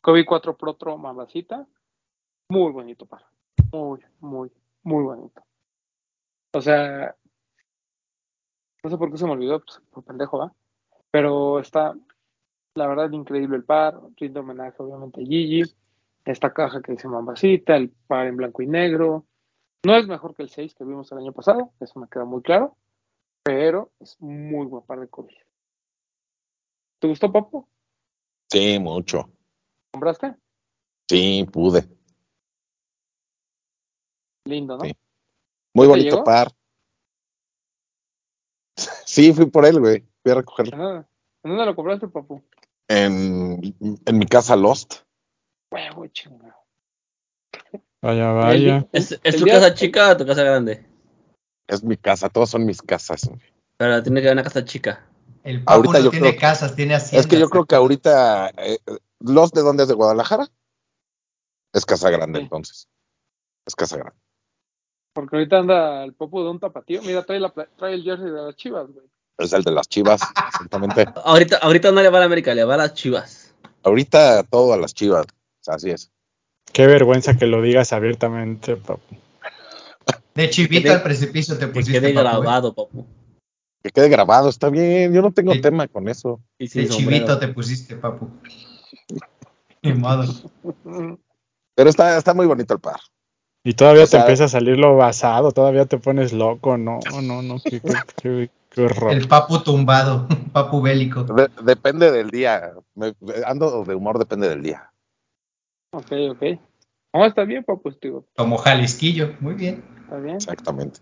S2: Kobe 4 Pro Tro Mambasita, muy bonito par, muy, muy, muy bonito. O sea, no sé por qué se me olvidó, pues, por pendejo, ¿va? Pero está, la verdad, increíble el par, rinde homenaje obviamente a Gigi, esta caja que dice Mambasita, el par en blanco y negro. No es mejor que el 6 que vimos el año pasado, eso me queda muy claro, pero es muy buen par de Kobe. ¿Te gustó, Papo?
S4: Sí, mucho.
S2: ¿Compraste?
S4: Sí, pude.
S2: Lindo, ¿no?
S4: Sí. Muy
S2: ¿Ya te
S4: bonito
S2: llegó?
S4: par. Sí, fui por él, güey. Fui a recogerlo.
S2: ¿En dónde, ¿En dónde lo compraste, Papu?
S4: En, en mi casa Lost.
S2: Huevo, chingado.
S6: Vaya, vaya.
S5: ¿Es, tu
S2: día-
S5: casa chica o tu casa grande?
S4: Es mi casa, todos son mis casas. güey.
S5: Pero tiene que haber una casa chica.
S3: El Papu
S4: Ahorita
S3: no
S4: yo
S3: tiene
S4: creo-
S3: casas, tiene haciendas.
S4: Es que yo creo que ahorita, eh, ¿Lost de dónde es de Guadalajara? Es casa grande,
S2: Sí.
S4: entonces. Es casa grande.
S2: Porque ahorita anda el Papu de un tapatío. Mira, trae, la, trae el jersey de las chivas, güey.
S4: Es el de las chivas, exactamente.
S5: Ahorita, ahorita no le va a la América, le va a las chivas.
S4: Ahorita todo a las chivas. O sea, así es.
S6: Qué vergüenza que lo digas abiertamente, Papu.
S3: De chivito
S5: Que te-
S3: al precipicio te
S5: Que
S3: pusiste.
S5: quede
S3: Papu, ¿eh?
S5: grabado, papu.
S4: Que quede grabado, está bien. Yo no tengo tema con eso.
S5: Y
S3: De
S5: sombrero.
S3: chivito te pusiste, Papu. Ni modo.
S4: Pero está, está muy bonito el par.
S6: Y todavía
S4: O sea-
S6: te empieza a salir lo basado, todavía te pones loco. No, no, no. Qué, qué, qué- qué horror.
S3: El Papu tumbado. Papu bélico.
S4: De- depende del día. Me- ando de humor, depende del día.
S2: Ok, ok. No, está bien, Papu, digo,
S3: Como Jalisquillo. Muy bien.
S2: está bien.
S4: Exactamente.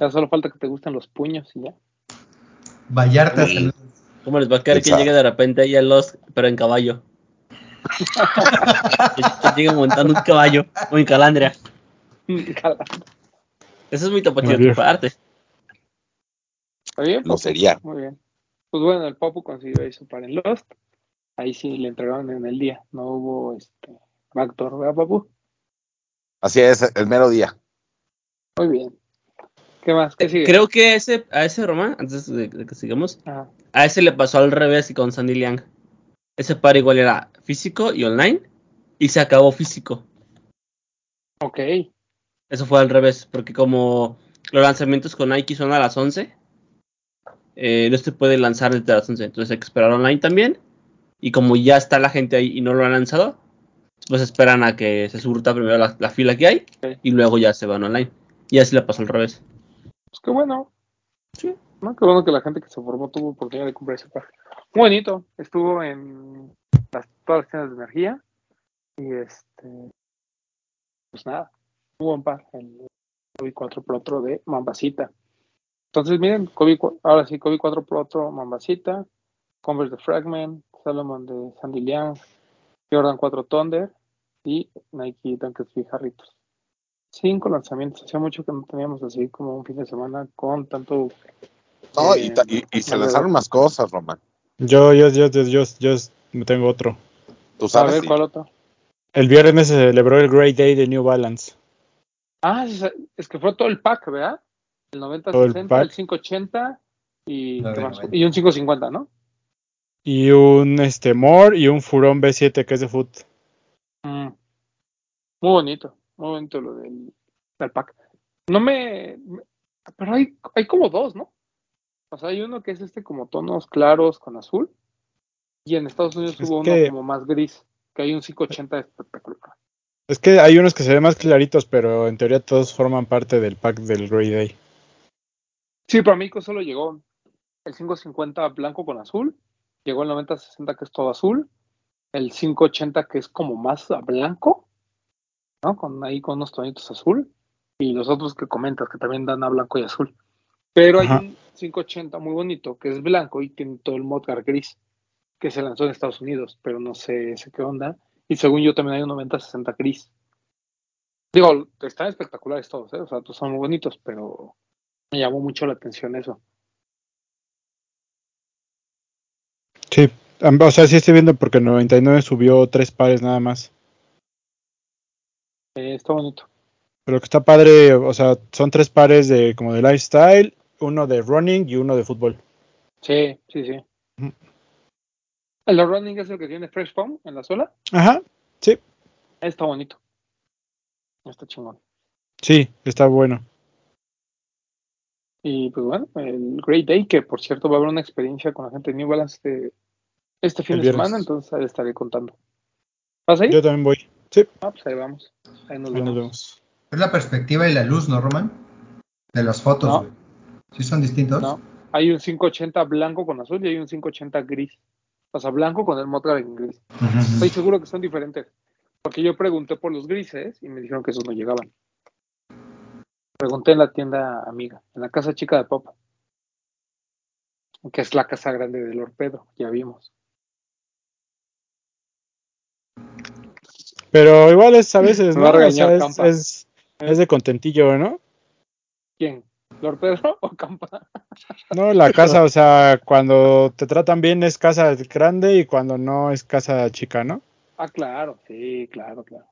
S2: Ya solo falta que te gusten los puños y ya.
S3: Vallarta.
S4: Sí.
S5: ¿Cómo les va a caer que llegue de repente ahí a los, pero en caballo? que, llegue montando un caballo o en calandria.
S2: Está
S5: Eso es muy tapatío de tu parte.
S2: bien,
S4: Lo sería.
S2: Muy bien. Pues bueno, el Papu consiguió ahí su par en Lost. Ahí sí le entregaron en el día. No hubo este backdoor, ¿verdad, Papu?
S4: Así es, el mero día.
S2: Muy bien. ¿Qué más? ¿Qué sigue?
S5: Creo que ese, a ese Román, antes de, de que sigamos,
S2: Ah,
S5: a ese le pasó al revés y con Sandy Liang. Ese par igual era físico y online y se acabó físico.
S2: ok.
S5: Eso fue al revés, porque como los lanzamientos con Nike son a las 11, eh, no se puede lanzar desde las 11, entonces hay que esperar online también. Y como ya está la gente ahí y no lo han lanzado, pues esperan a que se surta primero la, la fila que hay y luego ya se van online. Y así le pasó al revés.
S2: Pues qué bueno. Sí. ¿no? Qué bueno que la gente que se formó tuvo oportunidad de comprar ese par. Muy bonito. Estuvo en las, todas las tiendas de energía. Y este. Pues nada. Un buen par. El Kobe 4 Pro Otro de Mambasita. Entonces, miren, cu- ahora sí, Kobe 4 Pro Otro Mambasita. Converse de Fragment. Salomon de Sandy Liang. Jordan 4 Thunder. Y Nike Dunk Free Jarritos cinco lanzamientos. Hacía mucho que no teníamos así como un fin de semana con tanto.
S4: No,
S2: eh,
S4: y, ta- y- y se lanzaron más cosas, Román.
S6: Yo, yo, yo, yo, yo, yo me tengo otro.
S4: Tú
S2: A
S4: sabes.
S2: ver,
S4: y-
S2: ¿cuál otro?
S6: El viernes se celebró el Great Day de New Balance.
S2: Ah, es que fue todo el pack, ¿verdad? El 90-60,
S6: Todo
S2: el,
S6: el pack.
S2: 580 y.
S3: 90.
S2: y un 550, ¿no?
S6: Y un este More y un Furón B7 que es de foot.
S2: Mm. Muy bonito, muy bonito lo del, del pack. No me, me- Pero hay, hay como dos, ¿no? O sea, hay uno que es este como tonos claros con azul. Y en Estados Unidos
S6: Es
S2: hubo uno como más gris, que hay un 580 espectacular.
S6: Es que hay unos que se ven más claritos, pero en teoría todos forman parte del pack del Great Day.
S2: Sí, para mí solo llegó el 550 blanco con azul, llegó el 9060 que es todo azul, el 580 que es como más a blanco, ¿no? Con ahí con unos tonitos azul, y los otros que comentas que también dan a blanco y azul. Pero hay un 580 muy bonito que es blanco y tiene todo el Modgar gris que se lanzó en Estados Unidos, pero no sé, sé qué onda. Y según yo también hay un 9060 gris. Digo, están espectaculares todos, ¿eh? o sea, todos son muy bonitos, pero me llamó mucho la atención eso.
S6: Sí, o sea, sí estoy viendo porque 99 subió tres pares nada más.
S2: Eh, está bonito.
S6: Pero que está padre, o sea, son tres pares de como de lifestyle, uno de running y uno de fútbol.
S2: Sí, sí, sí. El de running es el que tiene Fresh Foam en la suela.
S6: Ajá, sí,
S2: Está bonito. Está chingón.
S6: sí, está bueno.
S2: Y pues bueno, el Great Day, que por cierto va a haber una experiencia con la gente de New Balance este, este fin de
S6: viernes.
S2: semana, entonces ahí estaré contando. ¿Vas ahí?
S6: Yo también voy. Sí,
S2: Ah, pues ahí vamos. Ahí nos
S6: ahí
S2: vemos.
S6: nos vemos.
S3: Es la perspectiva y la luz, ¿no, Roman? De las fotos,
S2: No.
S3: güey. ¿Sí son distintos?
S2: No, hay un 580 blanco con azul y hay un 580 gris. O sea, blanco con el Motra en gris.
S3: Ujú.
S2: Estoy seguro que son diferentes. Porque yo pregunté por los grises y me dijeron que esos no llegaban. Pregunté en la tienda amiga, en la casa chica de Pop. Que es la casa grande de Lord Pedro, ya vimos.
S6: Pero igual es a veces, ¿no? O sea, es, es de contentillo, ¿no?
S2: ¿Quién? ¿Lord Pedro o Campa?
S6: No, la casa, o sea, cuando te tratan bien es casa grande y cuando no es casa chica, ¿no?
S2: Ah, claro, sí, claro, claro.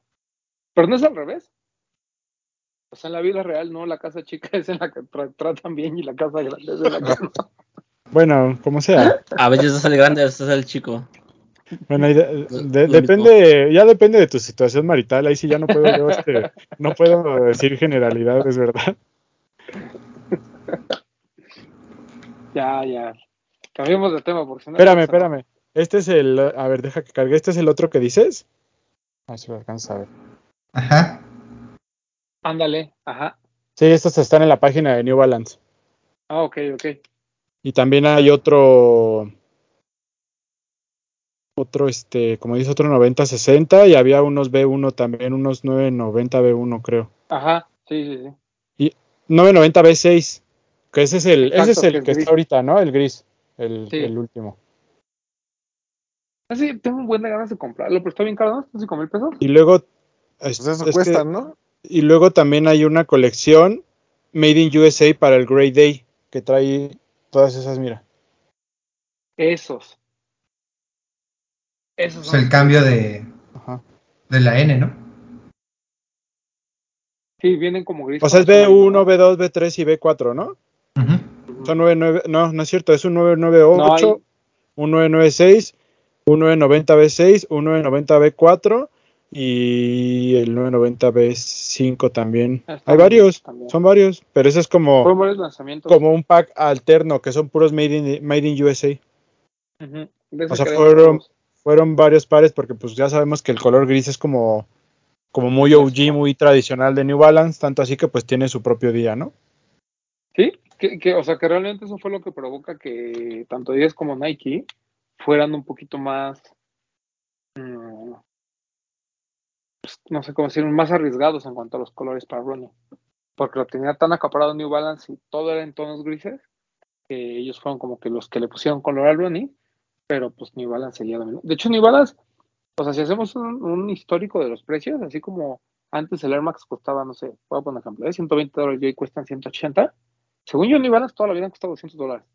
S2: Pero no es al revés. O sea, en la vida real, no, la casa chica es en la que tra- tratan bien y la casa grande es en la que no.
S6: Bueno, como sea.
S5: A veces es el grande, a veces es el chico.
S6: Bueno, ahí de-
S5: Lo-
S6: de-
S5: lo
S6: depende, ya depende de tu situación marital, ahí sí ya no puedo yo, este, no puedo decir generalidades, ¿verdad?
S2: Ya, ya. Cambiemos de tema porque si no.
S6: Espérame, espérame. Este es el, a ver, deja que cargue, este es el otro que dices. A ver si lo alcanzas a ver.
S3: Ajá.
S2: Ándale, ajá.
S6: Sí, estos están en la página de New Balance.
S2: Ah, ok, ok.
S6: Y también hay otro, otro, este, como dice, otro 90-60 y había unos B1 también, unos 990 B1 creo.
S2: Ajá, sí, sí, sí.
S6: 990 B6, que ese es el, ese es
S2: Exacto,
S6: el
S2: que gris.
S6: está ahorita, ¿no? El gris, el,
S2: Sí.
S6: el último.
S2: Ah, sí, tengo un buen de ganas de comprarlo, pero está bien caro, ¿no? ¿Está cinco mil pesos?
S6: Y luego,
S4: Pues
S6: es-
S4: eso
S6: es
S4: cuesta,
S6: que-
S4: ¿no?
S6: y luego también hay una colección Made in USA para el Grey Day, que trae todas esas, mira.
S2: Esos. Esos
S3: Es el cambio de,
S6: Ajá.
S3: de la N, ¿no?
S2: Sí, vienen como gris.
S6: O sea, es
S2: con azul
S6: B1,
S2: amarillo,
S6: B2, B3 y B4, ¿no?
S3: Ujú.
S2: ¿no?
S6: Son 99, no, no es cierto, es un 998,
S2: No, hay-
S6: un 996, un 990 B6, un 990 B4 y el 990 B5 también.
S2: Ah, está
S6: Hay
S2: bien,
S6: varios,
S2: también.
S6: son varios, pero ese es como, como un pack alterno, que son puros Made in, made in USA.
S2: De ese
S6: O sea, fueron-. Fueron varios pares porque pues ya sabemos que el color gris es como, como muy OG, muy tradicional de New Balance, tanto así que pues tiene su propio día, ¿no?
S2: Sí, que, que, o sea, que realmente eso fue lo que provoca que tanto Adidas como Nike fueran un poquito más, mm, pues, no sé cómo decir, más arriesgados en cuanto a los colores para running. Porque lo tenía tan acaparado New Balance y todo era en tonos grises, que ellos fueron como que los que le pusieron color al running, pero pues New Balance seguía dominando. De hecho, New Balance, o sea, si hacemos un, un histórico de los precios, así como antes el Air Max costaba, no sé, voy a poner ejemplo, ¿eh? 120 dólares y hoy cuestan 180, según yo, New Balance toda la vida han costado 200 dólares.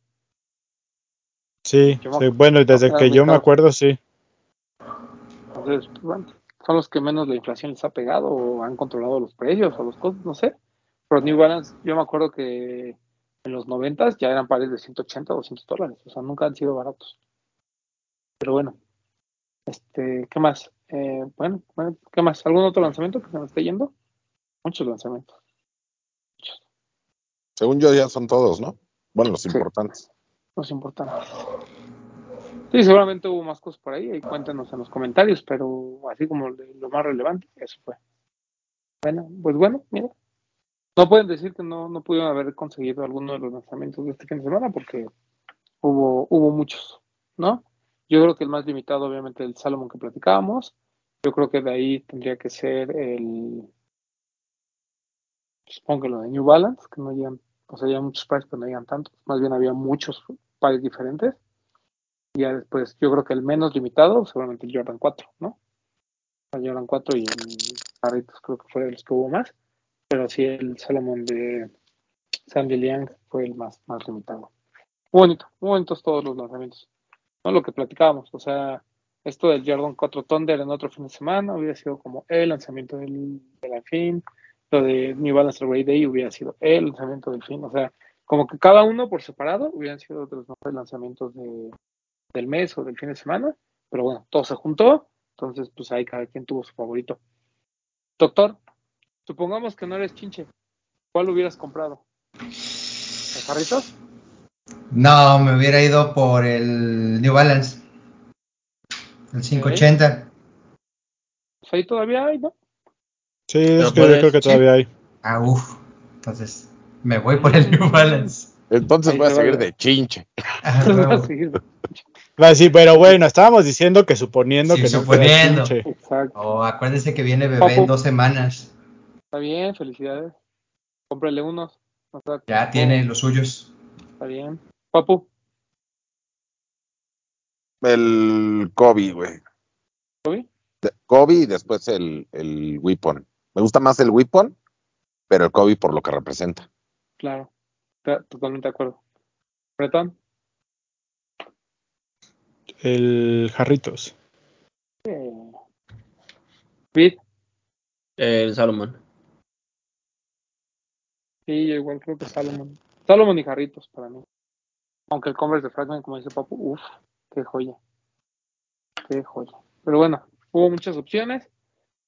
S6: Sí, sí, bueno, desde que yo me acuerdo, sí.
S2: Entonces, bueno, son los que menos la inflación les ha pegado o han controlado los precios o los costos, no sé. Pero New Balance, yo me acuerdo que en los 90 ya eran pares de 180 o 200 dólares, o sea, nunca han sido baratos. Pero bueno, este, ¿qué más? Eh, bueno, bueno, ¿qué más? ¿Algún otro lanzamiento que se me esté yendo? Muchos lanzamientos.
S4: Según yo ya son todos, ¿no? Bueno, los
S2: Sí.
S4: importantes.
S2: Los importantes. Sí, seguramente hubo más cosas por ahí, ahí cuéntenos en los comentarios, pero así como lo más relevante, eso fue. Bueno, pues bueno, mira. No pueden decir que no, no pudieron haber conseguido alguno de los lanzamientos de este fin de semana porque hubo, hubo muchos, ¿no? Yo creo que el más limitado, obviamente, el Salomon que platicábamos. Yo creo que de ahí tendría que ser el. Supongo que lo de New Balance, que no llegan, o sea, ya muchos pares, pero no llegan tantos. Más bien había muchos pares diferentes. Y ya después, yo creo que el menos limitado, seguramente el Jordan 4, ¿no? El Jordan 4 y el Carritos creo que fue los que hubo más. Pero sí, el Salomon de Sandy Liang fue el más, limitado. Bonito, bonitos todos los lanzamientos. ¿No? Lo que platicábamos, o sea, esto del Jordan 4 Thunder en otro fin de semana hubiera sido como el lanzamiento del, del fin, lo de New Balance Ray Day hubiera sido el lanzamiento del fin, o sea, como que cada uno por separado hubieran sido otros mejores lanzamientos de, del mes o del fin de semana, pero bueno, todo se juntó, entonces pues ahí cada quien tuvo su favorito. Doctor, supongamos que no eres chinche, ¿cuál hubieras comprado? ¿Los jarritos?
S3: No, me hubiera ido por el New Balance. El 580.
S2: Pues ahí todavía hay, ¿no?
S6: Sí, es
S5: Pero
S6: que yo creo que
S3: sí.
S6: todavía hay.
S3: Ah, uff. Entonces, me voy por el New Balance.
S4: Entonces
S2: Ahí
S4: voy a
S2: va.
S4: seguir de chinche.
S3: Ah,
S6: sí, pero bueno, estábamos diciendo que suponiendo
S3: Sí,
S6: que no
S3: suponiendo.
S6: chinche.
S2: Exacto.
S3: Oh, acuérdense que viene bebé en dos semanas.
S2: Está bien, felicidades. Cómprale unos. O sea,
S3: Ya tiene los suyos.
S2: Está bien. Papu,
S4: El Kobe, güey.
S2: ¿Kobe?
S4: De- Kobe y después el, el Weapon. Me gusta más el Weapon, pero el Kobe por lo que representa.
S2: claro. Está totalmente de acuerdo. Bretón,
S6: El Jarritos.
S2: Pete,
S5: El Salomón.
S2: sí, yo igual creo que Salomon. Salomon y Jarritos para mí. Aunque el Converse de Fragment, como dice Papu, uff, qué joya. Qué joya. Pero bueno, hubo muchas opciones.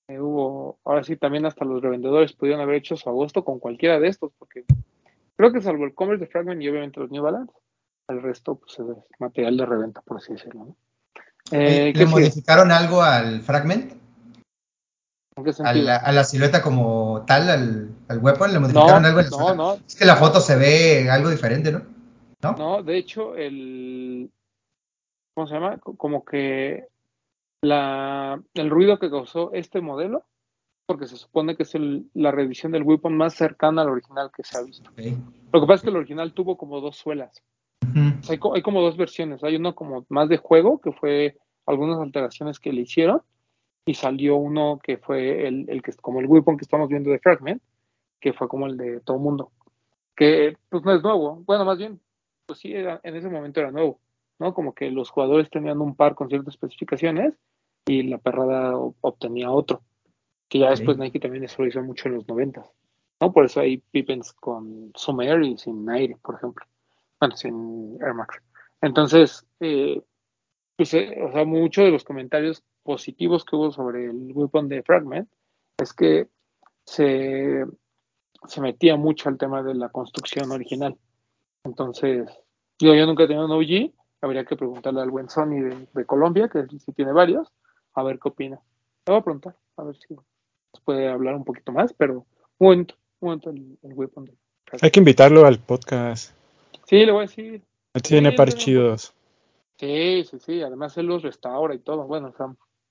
S2: Eh, hubo, ahora sí, también hasta los revendedores pudieron haber hecho su agosto con cualquiera de estos, porque creo que salvo el Converse de Fragment y obviamente los New Balance, el resto pues, es material de reventa, por así decirlo. ¿no? Eh,
S3: ¿Le modificaron algo al Fragment?
S2: ¿En qué
S3: A la, a la silueta como tal, al, al weapon, ¿le modificaron
S2: No,
S3: algo en
S2: no, no,
S3: Es que la foto se ve algo diferente, ¿no? ¿No?
S2: no, de hecho, el. ¿Cómo se llama? Co- Como que la, el ruido que causó este modelo, porque se supone que es el- la revisión del weapon más cercana al original que se ha visto. Lo que pasa es que el original tuvo como dos suelas.
S3: Ujú.
S2: O sea, hay, co- hay como dos versiones. Hay uno como más de juego, que fue algunas alteraciones que le hicieron, y salió uno que fue el, el que como el weapon que estamos viendo de Fragment, que fue como el de todo mundo. Que pues no es nuevo. Bueno, más bien, pues sí, era- en ese momento era nuevo, ¿no? Como que los jugadores tenían un par con ciertas especificaciones y la perrada obtenía otro. Que ya después
S3: Ok.
S2: Nike también eso lo hizo mucho en los noventas, ¿no? Por eso hay Pippens con Air y sin aire, por ejemplo. Bueno, sin Air Max. Entonces, eh, pues, eh, o sea, muchos de los comentarios positivos que hubo sobre el weapon de Fragment es que se, se metía mucho al tema de la construcción original. Entonces, digo, yo nunca he tenido un OG, habría que preguntarle al buen Sony de, de Colombia, que sí tiene varios, a ver qué opina. Le voy a preguntar, a ver si nos puede hablar un poquito más, pero un momento, un momento el, el weapon de Fragment.
S6: Hay que invitarlo al podcast.
S2: Sí, le voy a decir,
S6: Tiene
S2: Sí,
S6: pares
S2: tiene un-
S6: chidos.
S2: Sí, sí, sí. Además, él los restaura y todo. Bueno, o sea,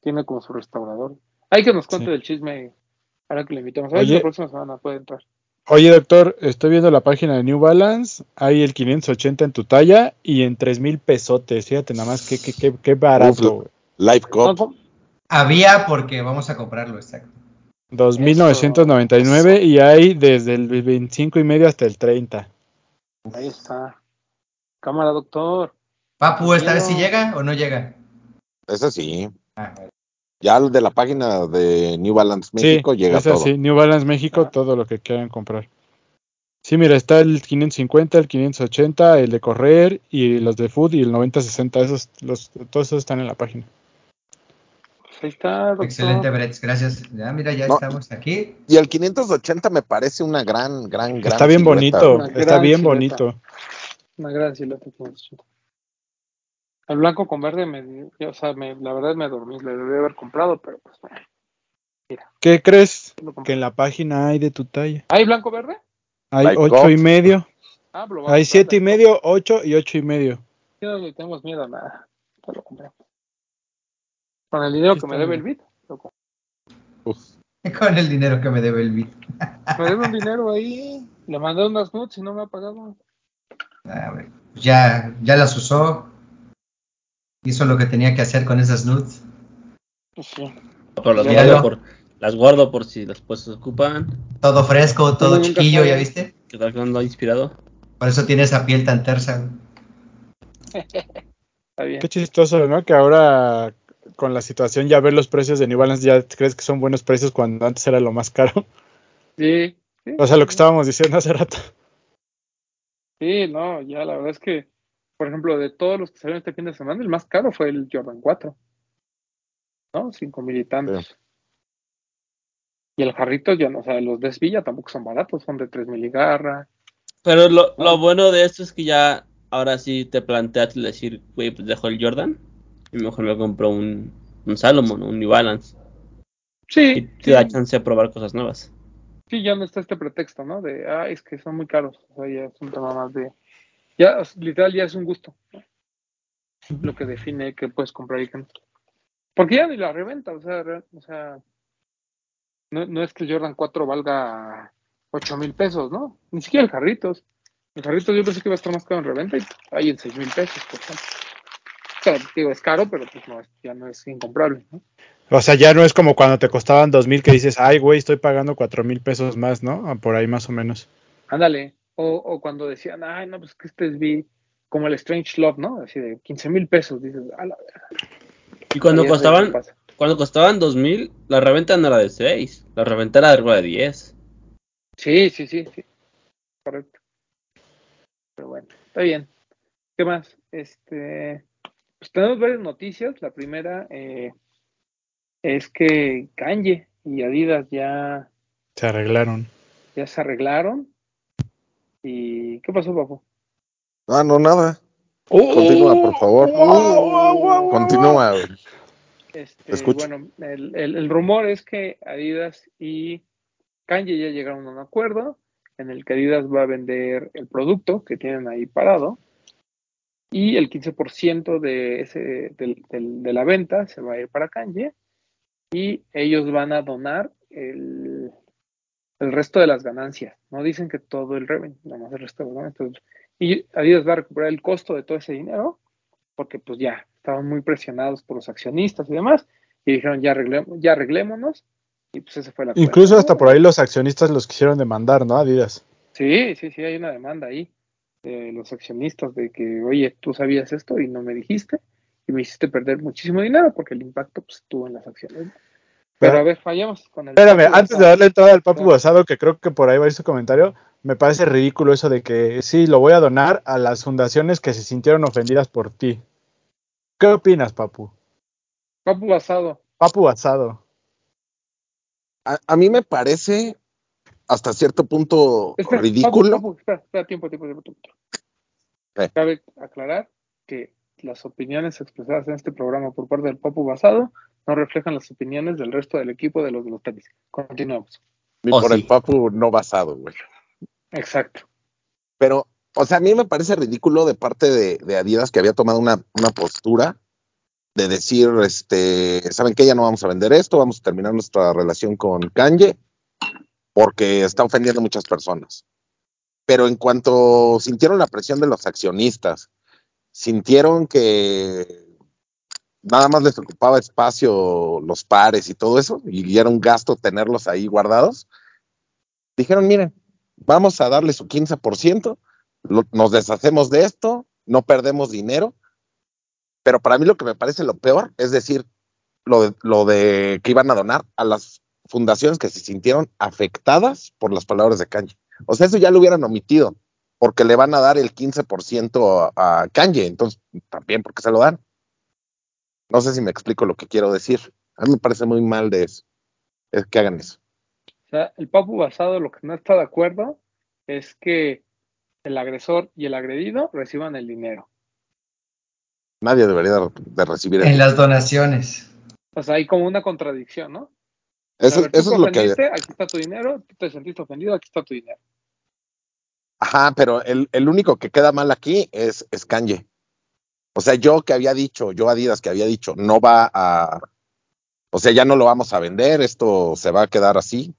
S2: tiene como su restaurador. Hay que nos cuente
S6: Sí.
S2: del chisme ahora que le invitamos. A ver si la próxima semana puede entrar.
S6: Oye, doctor, estoy viendo la página de New Balance. Hay el 580 en tu talla y en 3 mil pesotes. Fíjate nada más qué, qué, qué, qué barato.
S4: Cop.
S2: ¿cómo?
S3: Había porque vamos a comprarlo, exacto.
S6: 2.999 y hay desde el 25 y medio hasta el 30.
S2: Ahí está. Cámara, doctor.
S3: Papu, ¿esta vez sí
S2: Quiero-
S3: llega o no llega?
S4: Ese sí.
S3: Ah,
S4: Ya el de la página de New Balance
S6: Sí,
S4: México llega
S6: es
S4: todo.
S6: así. New Balance México,
S2: Ah.
S6: todo lo que quieran comprar. Sí, mira, está el 550, el 580, el de correr y los de food y el 9060. Esos, los, todos esos están en la página.
S2: Pues ahí está, doctor.
S3: excelente, Brett, gracias. Ya, mira, ya
S4: No.
S3: estamos aquí.
S4: Y el 580 me parece una gran, gran, gran.
S6: Está bien
S4: silueta,
S6: bonito, está
S2: gran
S6: bien
S2: silueta.
S6: bonito.
S2: Una gran silueta. El blanco con verde, me, o sea, me, la verdad me dormí. Le debí haber comprado, pero pues bueno.
S6: ¿Qué crees que en la página hay de tu talla?
S2: ¿Hay blanco verde?
S6: Hay
S4: Like
S6: ocho y medio,
S2: Ah, lo a
S6: hay siete y medio, ocho y ocho y medio.
S2: No le tenemos miedo a nada. Ya lo compramos. Con el dinero que me debe el
S6: mira.
S2: bit, lo.
S3: Con el dinero que me debe el bit.
S2: Me debe un dinero ahí. Le mandé unas nudes y no me ha pagado.
S3: A ver, ya, ya las usó. Hizo lo que tenía que hacer con esas nudes.
S2: Sí.
S5: Pero las, guardo por, las guardo por si después se ocupan.
S3: Todo fresco, todo chiquillo. ¿ya viste?
S5: Que tal que ando inspirado.
S3: Por eso tiene esa piel tan tersa.
S2: Está bien.
S6: Qué chistoso, ¿no? Que ahora con la situación ya ver los precios de New Balance ya crees que son buenos precios cuando antes era lo más caro.
S2: Sí, sí,
S6: O sea, lo que estábamos diciendo hace rato.
S2: sí, no, ya la verdad es que, por ejemplo, de todos los que salieron este fin de semana, el más caro fue el Jordan 4. ¿No? Cinco mil y tantos. Y el jarrito, ya no, o sea, los de Villa tampoco son baratos, son de tres mil y garra.
S5: Pero lo, lo bueno de esto es que ya ahora sí te planteas decir, güey, pues dejo el Jordan y mejor me compro un, un Salomon, un New Balance. Y
S2: Sí,
S5: te
S2: sí,
S5: da chance de probar cosas nuevas.
S2: sí, ya no está este pretexto, ¿no? De, ah, es que son muy caros. O sea, ya es un tema más de, ya, literal, ya es un gusto. ¿no? Lo que define que puedes comprar y que no. Porque ya ni la reventa, o sea, re- o sea, no, no es que el Jordan 4 valga 8 mil pesos, ¿no? Ni siquiera el Jarritos. El Jarritos yo pensé que iba a estar más caro en reventa y hay en 6 mil pesos, por ejemplo. O sea, digo, es caro, pero pues no, ya no es incomparable, ¿no?
S6: O sea, ya no es como cuando te costaban dos mil que dices, ay, güey, estoy pagando cuatro mil pesos más, ¿no? Ah, Por ahí más o menos.
S2: Ándale. O, o cuando decían, ay, no, pues que este es vi como el Strange Love, ¿no? Así de 15 mil pesos, dices, a la
S5: Y cuando
S2: Ahí
S5: costaban, cuando costaban 2000, la reventa no era de 6, la reventa era de algo de 10.
S2: Sí, sí, sí, sí. Correcto. Pero bueno, está bien. ¿Qué más? Este, pues tenemos varias noticias. La primera eh, es que Kanye y Adidas ya,
S6: Se arreglaron.
S2: ya se arreglaron. ¿Y qué pasó, papu?
S4: Ah, no, nada.
S6: ¡Oh!
S4: Continúa, por favor. Continúa.
S2: Este, bueno, el, el- el rumor es que Adidas y Kanye ya llegaron a un acuerdo en el que Adidas va a vender el producto que tienen ahí parado y el 15% de, ese, de la venta se va a ir para Kanye y ellos van a donar el, el resto de las ganancias. No dicen que todo el revenue, nada más el resto de las ganancias. Y Adidas va a recuperar el costo de todo ese dinero porque pues ya estaban muy presionados por los accionistas y demás, y dijeron ya, arreglemos, ya arreglémonos, y pues ese fue la
S6: Incluso hasta por ahí los accionistas los quisieron demandar, ¿no? Adidas.
S2: Sí, sí, sí, hay una demanda ahí de los accionistas de que, oye, tú sabías esto y no me dijiste, y me hiciste perder muchísimo dinero porque el impacto pues estuvo en las acciones. Pero, a ver, fallamos con el...
S6: Espérame,
S2: Papu
S6: antes de darle entrada al Papu. Basado, que creo que por ahí va a ir su comentario, me parece ridículo eso de que sí, lo voy a donar a las fundaciones que se sintieron ofendidas por ti. ¿Qué opinas, Papu?
S2: Papu Basado.
S6: Papu Basado.
S4: A, a mí me parece hasta cierto punto
S2: Espera,
S4: ridículo.
S2: Papu, Papu, espera, espera, tiempo, tiempo, tiempo. tiempo.
S4: ¿Qué?
S2: Cabe aclarar que las opiniones expresadas en este programa por parte del Papu Basado no reflejan las opiniones del resto del equipo de los de los tenis. Continuamos.
S4: Ni
S5: Oh,
S4: por
S5: sí.
S4: el papu no basado, güey.
S2: Exacto.
S4: Pero, o sea, a mí me parece ridículo de parte de, de Adidas que había tomado una, una postura de decir, este, ¿saben qué? Ya no vamos a vender esto, vamos a terminar nuestra relación con Kanye porque está ofendiendo a muchas personas. Pero en cuanto sintieron la presión de los accionistas, sintieron que nada más les ocupaba espacio los pares y todo eso, y era un gasto tenerlos ahí guardados, dijeron, miren, vamos a darle su 15%, lo- nos deshacemos de esto, no perdemos dinero, pero para mí lo que me parece lo peor es decir, lo de, lo de que iban a donar a las fundaciones que se sintieron afectadas por las palabras de Kanye. O sea, eso ya lo hubieran omitido, porque le van a dar el 15% a, a Kanye, entonces también, ¿por qué se lo dan? No sé si me explico lo que quiero decir. A mí me parece muy mal de eso, es que hagan eso.
S2: O sea, el Papu Basado lo que no está de acuerdo es que el agresor y el agredido reciban el dinero.
S4: Nadie debería de, recibir
S3: En
S4: eso.
S3: las donaciones.
S2: O sea, hay como una contradicción, ¿no?
S4: Eso,
S2: ver, tú
S4: eso
S2: te
S4: es lo que...
S2: ofendiste, aquí está tu dinero, tú te sentiste ofendido, aquí está tu dinero.
S4: Ajá, pero el, el único que queda mal aquí es, es Kanye. O sea, yo que había dicho, yo Adidas que había dicho, no va a, o sea, ya no lo vamos a vender, esto se va a quedar así,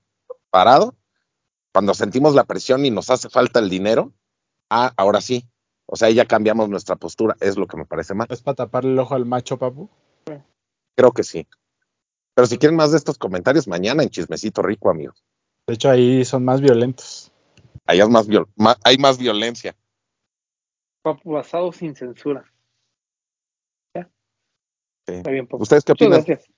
S4: parado. Cuando sentimos la presión y nos hace falta el dinero, ah, ahora sí. O sea, ya cambiamos nuestra postura, es lo que me parece mal.
S6: ¿Es para taparle el ojo al macho, Papu?
S4: Creo que sí. Pero si quieren más de estos comentarios, mañana en Chismecito Rico, amigos.
S6: De hecho, ahí son más violentos.
S4: Ahí es más viol- hay más violencia.
S2: Papu Basado sin censura. Está bien poco.
S4: ¿Ustedes qué
S2: Muchas
S4: opinan?
S2: gracias.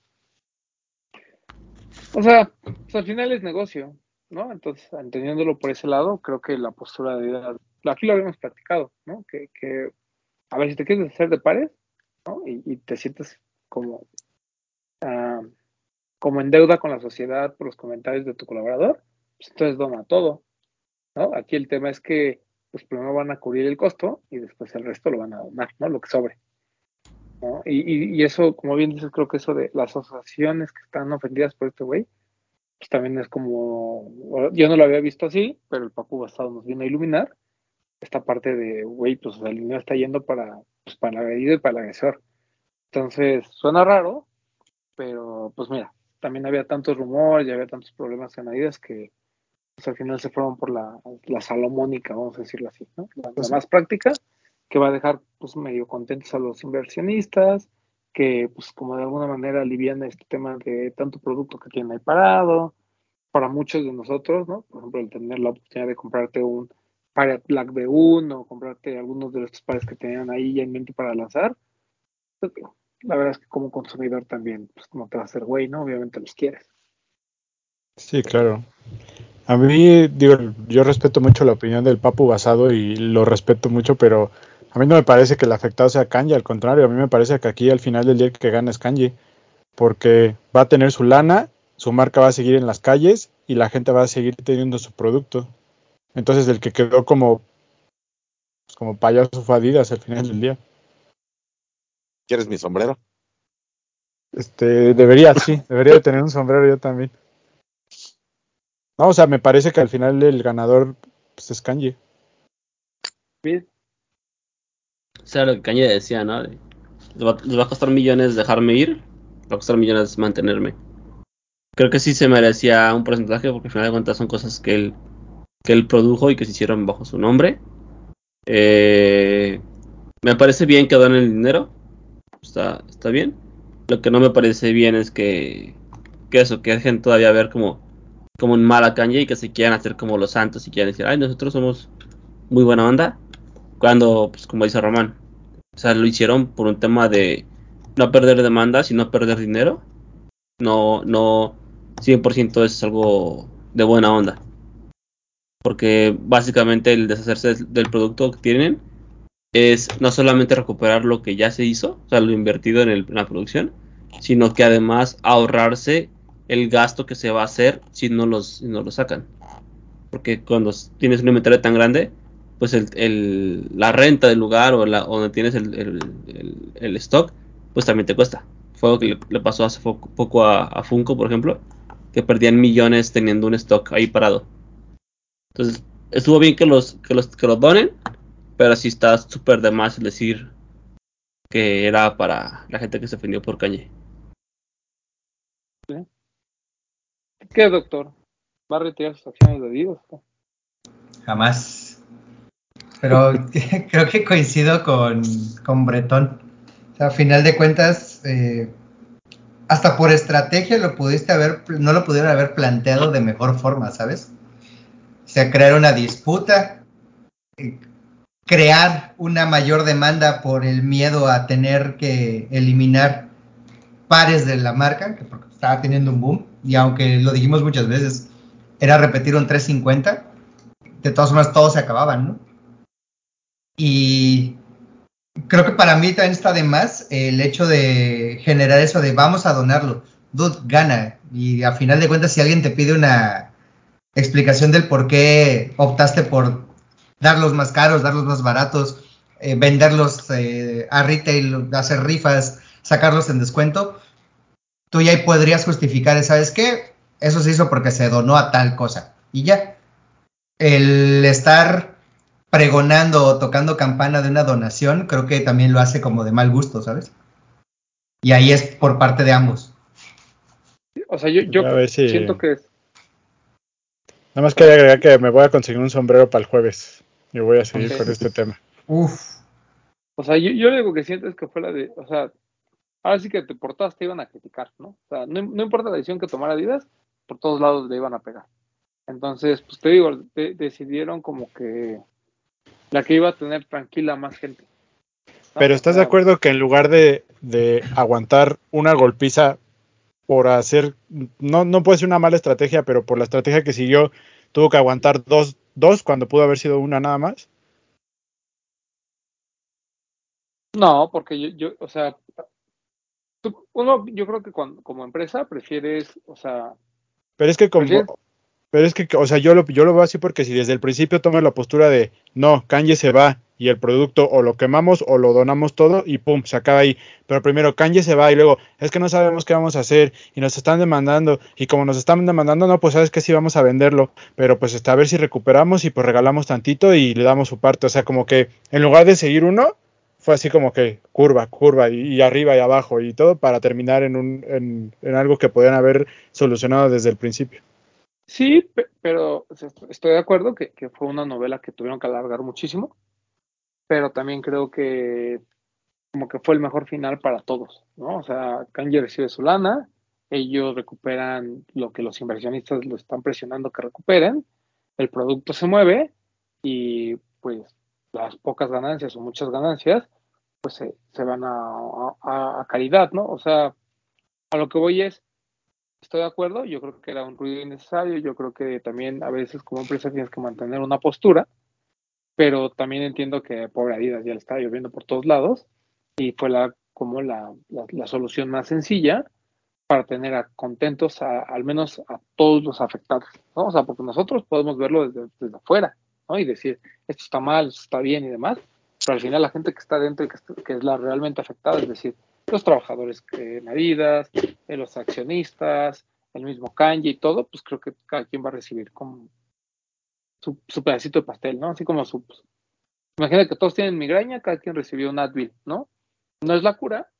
S2: O sea, pues al final es negocio, ¿no? Entonces, entendiéndolo por ese lado, creo que la postura de Adidas, aquí lo habíamos platicado, ¿no? Que, que a ver, si te quieres hacer de pares, ¿no? Y, y te sientes como, ah, como en deuda con la sociedad por los comentarios de tu colaborador, pues entonces dona todo, ¿no? Aquí el tema es que, pues primero van a cubrir el costo y después el resto lo van a donar, ¿no? Lo que sobre. ¿No? Y, y, y eso, como bien dices, creo que eso de las asociaciones que están ofendidas por este güey, pues también es como, yo no lo había visto así, pero el Papu Basado nos vino a iluminar esta parte de, güey, pues el dinero está yendo para, pues, para el agredido y para el agresor. Entonces, suena raro, pero pues mira, también había tantos rumores y había tantos problemas en Adidas que pues, al final se fueron por la, la salomónica, vamos a decirlo así, ¿no? La, la más práctica, que va a dejar pues medio contentos a los inversionistas, que pues como de alguna manera alivian este tema de tanto producto que tienen ahí parado, para muchos de nosotros, ¿no? Por ejemplo, el tener la oportunidad de comprarte un Pirate Black B1 o comprarte algunos de estos pares que tenían ahí ya en mente para lanzar, pues, la verdad es que como consumidor también, pues no te va a hacer güey, ¿no? Obviamente los quieres.
S6: Sí, claro. A mí, digo, yo respeto mucho la opinión del Papu Basado y lo respeto mucho, pero a mí no me parece que el afectado sea Kanye, al contrario, a mí me parece que aquí al final del día el que gana es Kanye, porque va a tener su lana, su marca va a seguir en las calles y la gente va a seguir teniendo su producto. Entonces el que quedó como, pues, como payaso fue Adidas al final del día.
S4: ¿Quieres mi sombrero?
S6: Este, debería, sí, debería de tener un sombrero yo también. No, o sea, me parece que al final el ganador pues, es Kanye.
S2: Bien.
S5: O sea, lo que Kanye decía, ¿no? Les, va, a costar millones dejarme ir, va a costar millones mantenerme. Creo que sí se merecía un porcentaje porque al final de cuentas son cosas que él, que él produjo y que se hicieron bajo su nombre. Eh, me parece bien que donen el dinero, está, está bien. Lo que no me parece bien es que, que eso, que dejen todavía ver como, como un mal a Kanye y que se quieran hacer como los santos y quieran decir, ay, nosotros somos muy buena onda. Cuando, pues como dice Román, o sea, lo hicieron por un tema de no perder demandas y no perder dinero. No, no, 100% es algo de buena onda. Porque básicamente el deshacerse del producto que tienen es no solamente recuperar lo que ya se hizo, o sea, lo invertido en, la producción, sino que además ahorrarse el gasto que se va a hacer si no los, si no lo sacan. Porque cuando tienes un inventario tan grande, pues el, el, la renta del lugar o, la, donde tienes el, el, el, stock, pues también te cuesta. Fue lo que le, le pasó hace poco, poco a, a, Funko, por ejemplo, que perdían millones teniendo un stock ahí parado. Entonces, estuvo bien que los, que los, que los donen, pero sí está súper de más decir que era para la gente que se ofendió por Cañe.
S2: ¿Qué, doctor? ¿Va a retirar sus acciones de Adidas?
S3: Jamás. Pero creo que coincido con, con Bretón. A final de cuentas, eh, hasta por estrategia lo pudiste haber, no lo pudieron haber planteado de mejor forma, ¿sabes? O sea, crear una disputa, eh, crear una mayor demanda por el miedo a tener que eliminar pares de la marca, que porque estaba teniendo un boom, y aunque lo dijimos muchas veces, era repetir un 350, de todas formas todos se acababan, ¿no? Y creo que para mí también está de más el hecho de generar eso de vamos a donarlo. Dude, gana. Y a final de cuentas, si alguien te pide una explicación del por qué optaste por darlos más caros, darlos más baratos, eh, venderlos eh, a retail, hacer rifas, sacarlos en descuento, tú ya podrías justificar, ¿sabes qué? Eso se hizo porque se donó a tal cosa. Y ya. El estar pregonando o tocando campana de una donación, creo que también lo hace como de mal gusto, ¿sabes? Y ahí es por parte de ambos.
S2: O sea, yo, yo si... siento que es.
S6: Nada más quería agregar que me voy a conseguir un sombrero para el jueves. Y voy a seguir okay. con este tema.
S3: Uf.
S2: O sea, yo, yo lo único que siento es que fue la de. O sea, ahora sí que te portaste, te iban a criticar, ¿no? O sea, no, no importa la decisión que tomara Adidas, por todos lados le iban a pegar. Entonces, pues te digo, de, decidieron como que la que iba a tener tranquila más gente.
S6: Pero ¿estás de acuerdo que en lugar de, de aguantar una golpiza por hacer, no, no puede ser una mala estrategia, pero por la estrategia que siguió, tuvo que aguantar dos, dos cuando pudo haber sido una nada más?
S2: No, porque yo, yo o sea, uno, yo creo que cuando, como empresa prefieres, o sea,
S6: Pero es que como. Pero es que, o sea, yo lo, yo lo veo así porque si desde el principio tomas la postura de no, Kanye se va y el producto o lo quemamos o lo donamos todo y pum, se acaba ahí. Pero primero Kanye se va y luego es que no sabemos qué vamos a hacer y nos están demandando y como nos están demandando, no, pues sabes que sí vamos a venderlo, pero pues está a ver si recuperamos y pues regalamos tantito y le damos su parte. O sea, como que en lugar de seguir uno, fue así como que curva, curva y, y arriba y abajo y todo para terminar en, un, en, en algo que podían haber solucionado desde el principio.
S2: Sí, pe- pero estoy de acuerdo que, fue una novela que tuvieron que alargar muchísimo, pero también creo que como que fue el mejor final para todos, ¿no? O sea, Kanye recibe su lana, ellos recuperan lo que los inversionistas lo están presionando que recuperen, el producto se mueve y pues las pocas ganancias o muchas ganancias pues se, se van a, a, a caridad, ¿no? O sea, a lo que voy es, estoy de acuerdo, yo creo que era un ruido innecesario, yo creo que también a veces como empresa tienes que mantener una postura, pero también entiendo que pobre Adidas ya le estaba lloviendo por todos lados y fue la como la, solución más sencilla para tener a contentos al menos a todos los afectados, ¿no? O sea, porque nosotros podemos verlo desde, desde afuera. Y decir, esto está mal, esto está bien y demás, pero al final la gente que está dentro y que, que es la realmente afectada, es decir, los trabajadores en Adidas, eh, los accionistas, el mismo Kanye y todo, pues creo que cada quien va a recibir como su, pedacito de pastel, ¿no? Así como su... pues, imagina que todos tienen migraña, cada quien recibió un Advil, ¿no? No es la cura,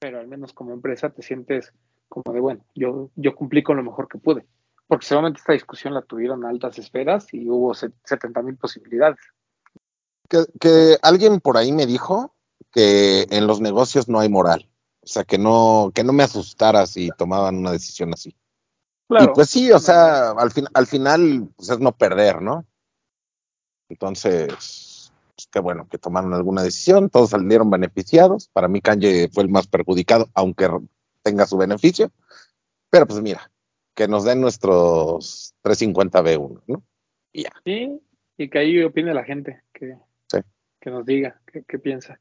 S2: pero al menos como empresa te sientes como de, bueno, yo, yo cumplí con lo mejor que pude. Porque seguramente esta discusión la tuvieron a altas esferas y hubo 70 mil posibilidades.
S4: Que alguien por ahí me dijo que en los negocios no hay moral. O sea, que no, que no me asustara si tomaban una decisión así.
S2: Claro.
S4: Y pues sí, o sea, al, fin, al final pues es no perder, ¿no? Entonces, pues qué bueno que tomaron alguna decisión, todos salieron beneficiados. Para mí Kanye fue el más perjudicado, aunque tenga su beneficio. Pero pues mira, que nos den nuestros 350B1, ¿no? Y ya.
S2: Sí, y que ahí opine la gente, que,
S4: Sí.
S2: que nos diga qué, qué piensa.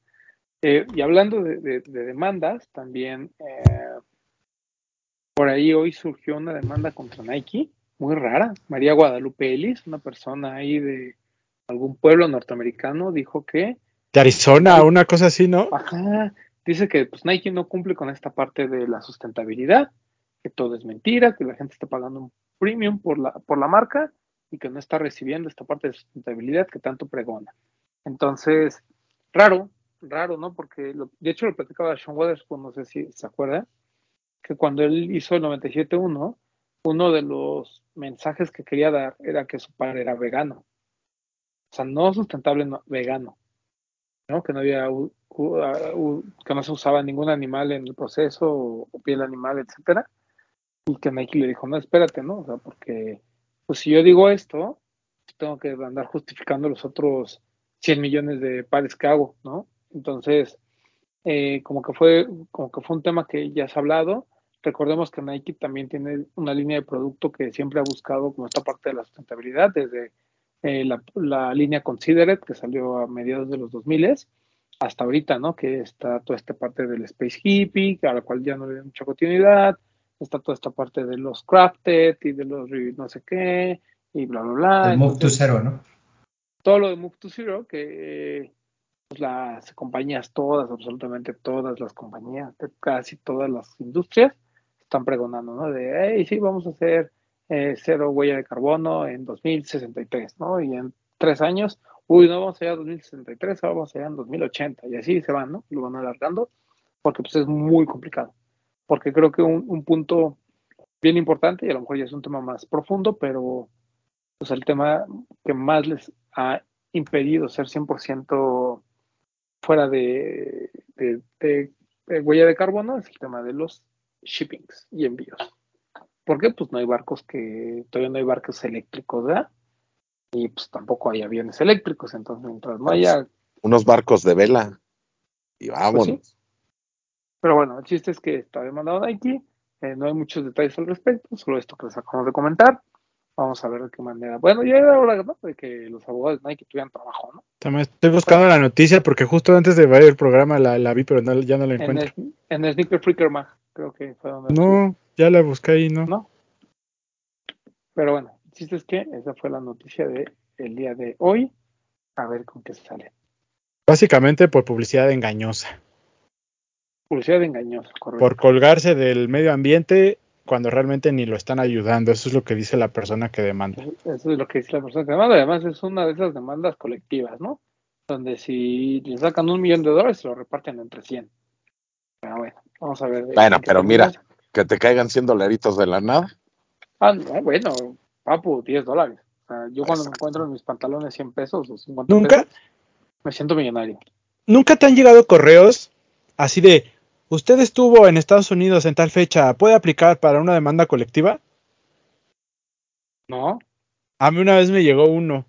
S2: Eh, y hablando de, de- de demandas, también eh, por ahí hoy surgió una demanda contra Nike, muy rara. María Guadalupe Ellis, una persona ahí de algún pueblo norteamericano, dijo que,
S6: De Arizona, una cosa así, ¿no?
S2: ajá, dice que pues, Nike no cumple con esta parte de la sustentabilidad, que todo es mentira, que la gente está pagando un premium por la, por la marca y que no está recibiendo esta parte de sustentabilidad que tanto pregona. Entonces, raro, raro, ¿no? Porque lo- de hecho lo platicaba Sean Weatherspoon, no sé si se acuerda, que cuando él hizo el 97.1, uno de los mensajes que quería dar era que su padre era vegano. O sea, no sustentable, no, vegano. ¿no? Que no había u- que no se usaba ningún animal en el proceso o, o piel animal, etcétera. Y que Nike le dijo, no, espérate, ¿no? O sea, porque pues si yo digo esto, tengo que andar justificando los otros 100 millones de pares que hago, ¿no? Entonces, eh, como que fue, como que fue un tema que ya se ha hablado. Recordemos que Nike también tiene una línea de producto que siempre ha buscado como esta parte de la sustentabilidad, desde eh, la, la línea Considerate, que salió a mediados de los 2000 hasta ahorita, ¿no? Que está toda esta parte del Space Hippie, a la cual ya no le da mucha continuidad, está toda esta parte de los Crafted y de los no sé qué, y bla, bla, bla.
S3: El Move to Zero, ¿no?
S2: todo lo de Move to Zero, que pues, las compañías todas, absolutamente todas las compañías, de casi todas las industrias, están pregonando, ¿no? De, hey, sí, vamos a hacer eh, cero huella de carbono en 2063, ¿no? Y en tres años, uy, no vamos allá a 2063, ahora vamos allá en 2080, y así se van, ¿no? Lo van alargando, porque pues es muy complicado. Porque creo que un, un punto bien importante, y a lo mejor ya es un tema más profundo, pero pues el tema que más les ha impedido ser 100% fuera de, de, de, de, huella de carbono es el tema de los shippings y envíos. ¿Por qué? Pues no hay barcos que, todavía no hay barcos eléctricos, ¿verdad? Y pues tampoco hay aviones eléctricos, entonces mientras no haya...
S4: Unos barcos de vela. Y vámonos.
S2: Pues Pero bueno, el chiste es que está demandado Nike. eh, no hay muchos detalles al respecto, solo esto que les acabamos de comentar. Vamos a ver de qué manera. Bueno, ya era hora ¿no? de que los abogados de Nike tuvieran trabajo, ¿no?
S6: También estoy buscando la noticia porque justo antes de ver el programa la, la vi, pero no- ya no la
S2: En
S6: encuentro.
S2: el, en el Sneaker Freaker Mag, creo que fue donde.
S6: No, ya la busqué ahí, ¿no?
S2: ¿No? Pero bueno, el chiste es que esa fue la noticia de el día de hoy. A ver con qué sale.
S6: Básicamente por publicidad engañosa.
S2: Publicidad engañosa, correcto.
S6: Por colgarse del medio ambiente cuando realmente ni lo están ayudando. Eso es lo que dice la persona que demanda.
S2: Eso es lo que dice la persona que demanda. Además, es una de esas demandas colectivas, ¿no? Donde si le sacan un millón de dólares, se lo reparten entre 100. Pero bueno, vamos a ver.
S4: Bueno,
S2: en qué
S4: pero mira. Que te caigan 100 dolaritos de la nada.
S2: Ah, no, bueno, papu, 10 dólares. O sea, yo cuando me encuentro en mis pantalones 100 pesos o 50
S6: Nunca,
S2: pesos, me siento millonario.
S6: nunca te han llegado correos así de, usted estuvo en Estados Unidos en tal fecha, ¿puede aplicar para una demanda colectiva?
S2: ¿No?
S6: A mí una vez me llegó uno,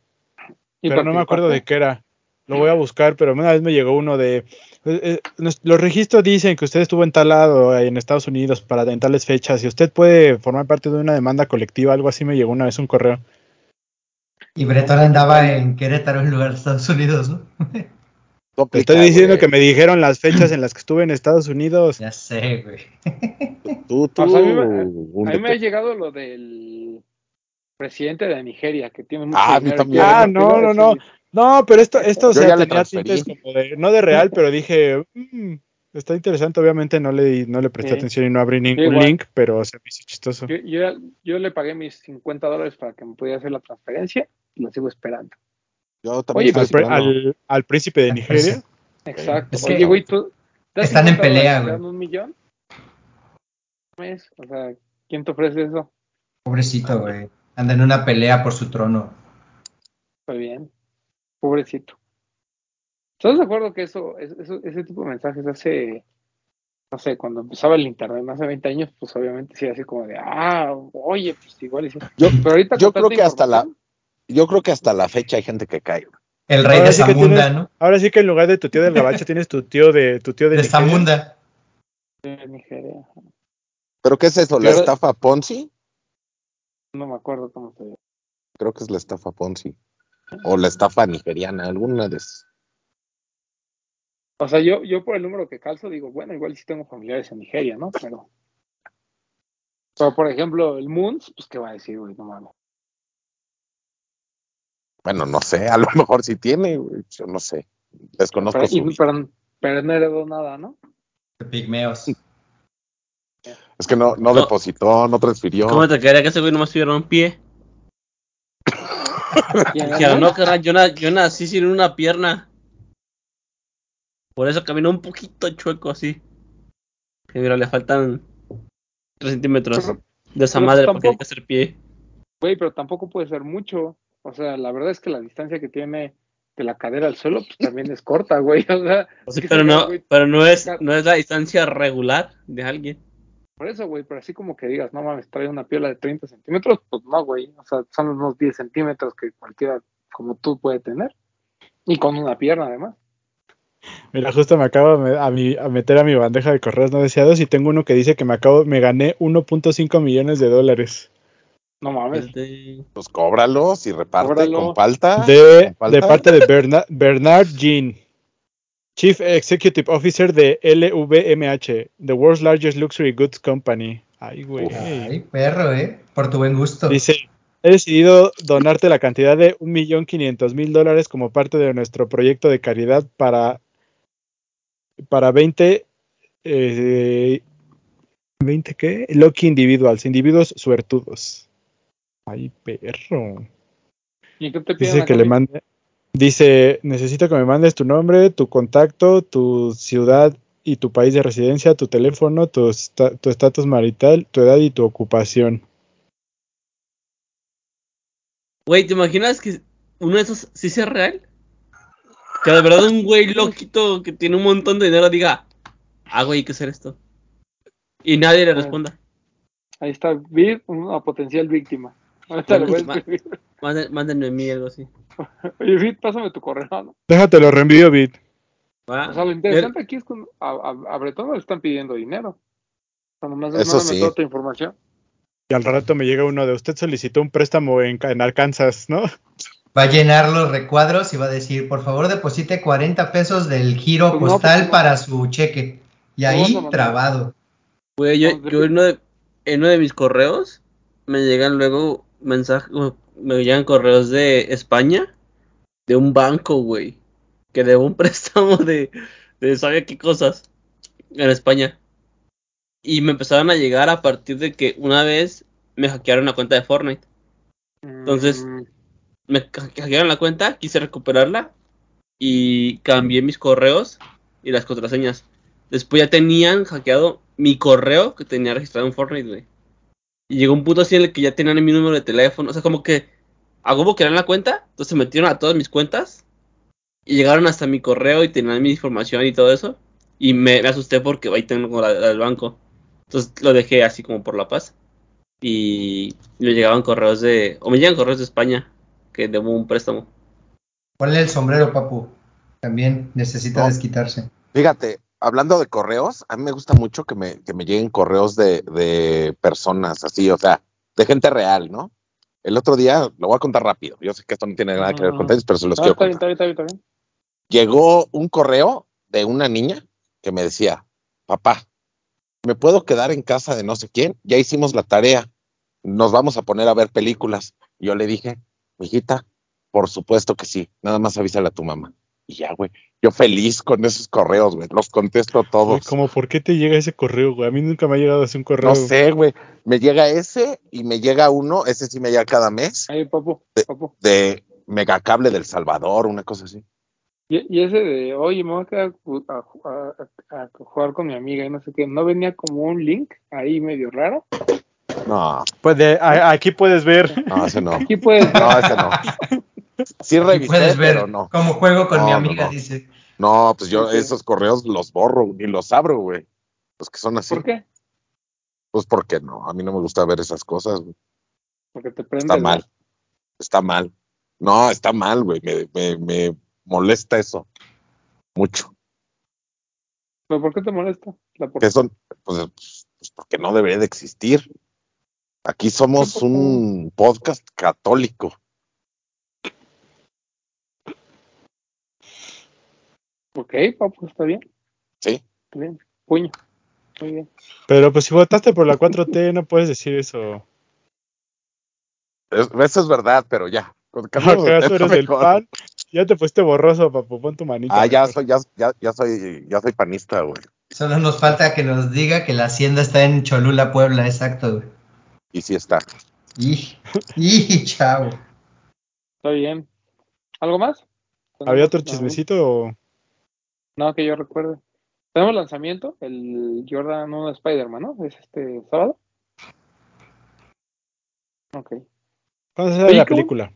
S2: ¿Y
S6: pero no me acuerdo de qué era. Lo voy a buscar, pero una vez me llegó uno de... eh, eh, los registros dicen que usted estuvo en tal lado en Estados Unidos para en tales fechas y usted puede formar parte de una demanda colectiva, algo así me llegó una vez un correo.
S3: Y Bretón andaba en Querétaro, en lugar de Estados Unidos, ¿no?
S6: Te estoy diciendo
S4: güey.
S6: que me dijeron las fechas en las que estuve en Estados Unidos.
S3: Ya sé, güey.
S4: Tú, tú,
S2: O sea, a mí me- A
S4: húndete.
S2: mí me ha llegado lo del presidente de Nigeria, que tiene mucho
S4: Ah, a mí
S2: dinero
S6: Ah, no, no, no. No, pero esto, esto o sea, tenía tintes como de, no de real, pero dije, "Mm, está interesante, obviamente no le, no le presté
S2: Sí.
S6: atención y no abrí ningún link, pero se me hizo chistoso.
S2: Yo, yo, yo le pagué mis 50 dólares para que me pudiera hacer la transferencia y lo sigo esperando.
S4: Yo también
S2: Oye,
S6: Al, al, al príncipe de Nigeria.
S2: Exacto.
S3: Es que
S2: Oye, güey, tú. ¿das
S3: están en
S2: 50 dólares
S3: pelea, güey.
S2: un millón? ¿Mes? O sea, ¿quién te ofrece eso?
S3: Pobrecito, güey. Anda en una pelea por su trono.
S2: Está bien. Pobrecito. ¿Estás de acuerdo que eso, es- eso, ese tipo de mensajes hace, no sé, cuando empezaba el internet, hace 20 años, pues obviamente sí, así como de, ah, oye, pues igual y sí.
S4: Yo,
S2: Pero ahorita
S4: yo creo que hasta la, yo creo que hasta la fecha hay gente que cae. güey.
S3: El rey
S6: Ahora
S3: de
S6: sí
S3: Zamunda,
S6: tienes-
S3: ¿no?
S6: Ahora sí que en lugar de tu tío del gabacho tienes tu tío de tu tío de,
S3: De
S6: Nigeria.
S3: Zamunda.
S2: de Nigeria,
S4: ¿Pero qué es eso? ¿La estafa Ponzi?
S2: no me acuerdo cómo se llama.
S4: Creo que es la estafa Ponzi. O la estafa nigeriana, alguna de esas.
S2: O sea, yo, yo por el número que calzo digo, bueno, igual sí tengo familiares en Nigeria, ¿no? Pero, pero por ejemplo, el Moons, pues qué va a decir, güey, no mames.
S4: Bueno, no sé, a lo mejor sí tiene, güey, yo no sé. Desconozco
S2: Pero,
S4: su
S2: y- pero, pero no heredó nada, ¿no?
S3: De pigmeos.
S4: Es que no, no
S5: No.
S4: depositó, no transfirió.
S5: ¿Cómo te quedaría que ese güey nomás tuviera un pie?
S2: ¿Quién
S5: Dijeron, no, carnal, yo, na- yo nací sin una pierna. Por eso caminó un poquito chueco así. Que mira, le faltan 3 centímetros
S2: Pero-
S5: de esa madre para que
S2: tampoco-
S5: a ser pie.
S2: Güey, pero tampoco puede ser mucho. O sea, la verdad es que la distancia que tiene de la cadera al suelo, pues también es corta, güey. O sea,
S5: O sea,
S2: sí
S5: pero no,
S2: güey,
S5: pero no es, no es la distancia regular de alguien.
S2: por eso, güey, pero así como que digas, no mames, trae una piola de 30 centímetros, pues no, güey. O sea, son unos 10 centímetros que cualquiera como tú puede tener. Y con una pierna, además.
S6: Mira, justo me acabo a, mi- a meter a mi bandeja de correos no deseados y tengo uno que dice que me acabo, me gané 1.5 millones de dólares.
S2: No mames.
S4: Pues cóbralos y reparte
S2: Cóbralo.
S4: con palta.
S6: De,
S4: con palta.
S6: de parte de Berna- Bernard Jean, Chief Executive Officer de LVMH, the world's largest luxury goods company. Ay, güey.
S3: Ay, perro, ¿eh? Por tu buen gusto.
S6: Dice, he decidido donarte la cantidad de 1.500.000 dólares como parte de nuestro proyecto de caridad para, para 20, eh, 20 qué? Lucky individuals, individuos suertudos. Ay, perro.
S2: ¿Y qué te piden
S6: Dice que le mande. Dice, necesito que me mandes tu nombre, tu contacto, tu ciudad y tu país de residencia, tu teléfono, tu esta- tu estatus marital, tu edad y tu ocupación.
S5: Güey, ¿te imaginas que uno de esos sí sea real? Que de verdad un güey loquito que tiene un montón de dinero diga, ah, güey, hay que hacer esto. Y nadie le responda.
S2: Ahí está, Vir, una potencial víctima. Ahorita le voy a
S5: Víctima.
S2: escribir.
S5: Mándenme, mí algo así.
S2: Oye, Vir, pásame tu correo, ¿no?
S6: Déjate lo reenvío, Bit.
S5: Va.
S2: O sea, lo interesante aquí es que a, a, a Bretón no le están pidiendo dinero. Cuando más
S4: Eso
S2: no
S4: sí.
S2: toda tu información.
S6: Y al rato me llega uno de usted solicitó un préstamo en, en Arkansas, ¿no?
S3: Va a llenar los recuadros y va a decir, por favor, deposite 40 pesos del giro
S2: Pues no,
S3: postal
S2: pues no.
S3: para su cheque. Y
S2: ¿Cómo vas a
S3: ahí, trabado.
S5: Güey, yo,
S2: Vamos,
S5: yo en, uno de, en uno de mis correos me llegan luego mensajes, me llegan correos de España, de un banco, güey, que debo un préstamo de, de sabe qué cosas en España. Y me empezaron a llegar a partir de que una vez me hackearon la cuenta de Fortnite. Entonces-
S2: Mm,
S5: Me ha- hackearon la cuenta, quise recuperarla y cambié mis correos y las contraseñas. Después ya tenían hackeado mi correo que tenía registrado en Fortnite, güey. Y llegó un punto así en el que ya tenían mi número de teléfono. O sea, como que a que eran la cuenta. Entonces se metieron a todas mis cuentas. Y llegaron hasta mi correo y tenían mi información y todo eso. Y me, me asusté porque ahí tengo la, la del banco. Entonces lo dejé así como por la paz. Y me llegaban correos de... O me llegan correos de España. Que debo un préstamo.
S3: Ponle el sombrero, papu. También necesita
S4: No.
S3: desquitarse.
S4: Fíjate, hablando de correos, a mí me gusta mucho que me, que me lleguen correos de, de personas así, o sea, de gente real, ¿no? El otro día, lo voy a contar rápido. Yo sé que esto no tiene nada que ver con
S2: Ah.
S4: tenis, pero se los
S2: no,
S4: quiero
S2: está
S4: contar.
S2: está bien, está bien, está bien.
S4: Llegó un correo de una niña que me decía, papá, ¿me puedo quedar en casa de no sé quién? Ya hicimos la tarea, nos vamos a poner a ver películas. Yo le dije, hijita, por supuesto que sí, nada más avísale a tu mamá. Y ya, güey, yo feliz con esos correos, güey, los contesto todos.
S6: como, ¿por qué te llega ese correo, güey? A mí nunca me ha llegado así un correo.
S4: No sé, güey, me llega ese y me llega uno, ese sí me llega cada mes,
S2: Ahí, papu,
S4: De-
S2: papu.
S4: de Megacable del Salvador, una cosa así.
S2: Y, y ese de, oye, me voy a quedar a, a- a- a jugar con mi amiga y no sé qué, ¿no venía como un link ahí medio raro?
S4: No,
S6: Pues de- a- aquí puedes ver.
S4: no, ese no.
S2: Aquí puedes ver,
S4: No, ese no. Sí
S3: Y
S4: revisé,
S3: puedes ver
S4: pero no.
S3: cómo juego con
S4: No,
S3: mi amiga,
S4: no.
S3: dice.
S4: No, pues yo esos correos los borro, ni los abro, güey. Los que son así.
S2: ¿por qué?
S4: Pues porque no, a mí no me gusta ver esas cosas. güey.
S2: Porque te prende
S4: Está mal. Está mal. No, está mal, güey. Me, me, me molesta eso. Mucho.
S2: ¿Pero por qué te molesta? La por-
S4: son, pues, pues, porque no debería de existir. Aquí somos un podcast católico.
S2: Ok, papu, está bien,
S4: Sí.
S2: está bien. Puño. Muy bien.
S6: Pero pues si votaste por la 4T, no puedes decir eso.
S4: Es- eso es verdad, pero ya.
S6: ¿Acaso
S4: tema
S6: eres del pan? Ya te fuiste borroso, papu. Pon tu manita.
S4: Ah, ya soy, ya, ya, ya soy, ya soy panista, güey.
S3: Solo nos falta que nos diga que la hacienda está en Cholula, Puebla, exacto. güey.
S4: Y sí está.
S3: Y, y chao.
S2: Está bien. ¿Algo más?
S6: ¿Había otro
S2: No,
S6: chismecito o...?
S2: No, que yo recuerde. Tenemos lanzamiento, el Jordan 1 de Spider-Man, ¿no? Es este sábado. Ok.
S6: ¿Cuándo se sale la
S2: ¿Película?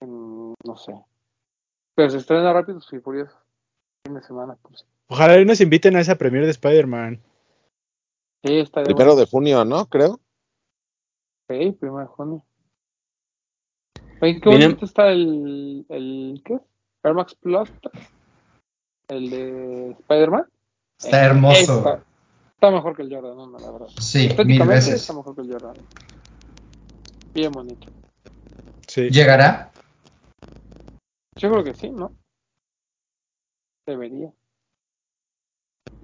S2: Mm, no sé. Pero se estrena Rápidos y Furiosos. Fin de semana, pues.
S6: Ojalá y nos inviten a esa premiere de Spider-Man.
S2: Sí, está de
S4: Primero de junio, ¿no? Creo.
S2: Ok, primero de junio. Oye, qué
S5: Miren-
S2: bonito está el, el ¿qué? Air Max Plus. El de Spider-Man.
S3: Está hermoso.
S2: Está, está mejor que el Jordan, la verdad.
S3: Sí, mil veces.
S2: está mejor que el Jordan. Bien bonito.
S6: Sí.
S3: ¿Llegará?
S2: Yo creo que sí, ¿no? Debería.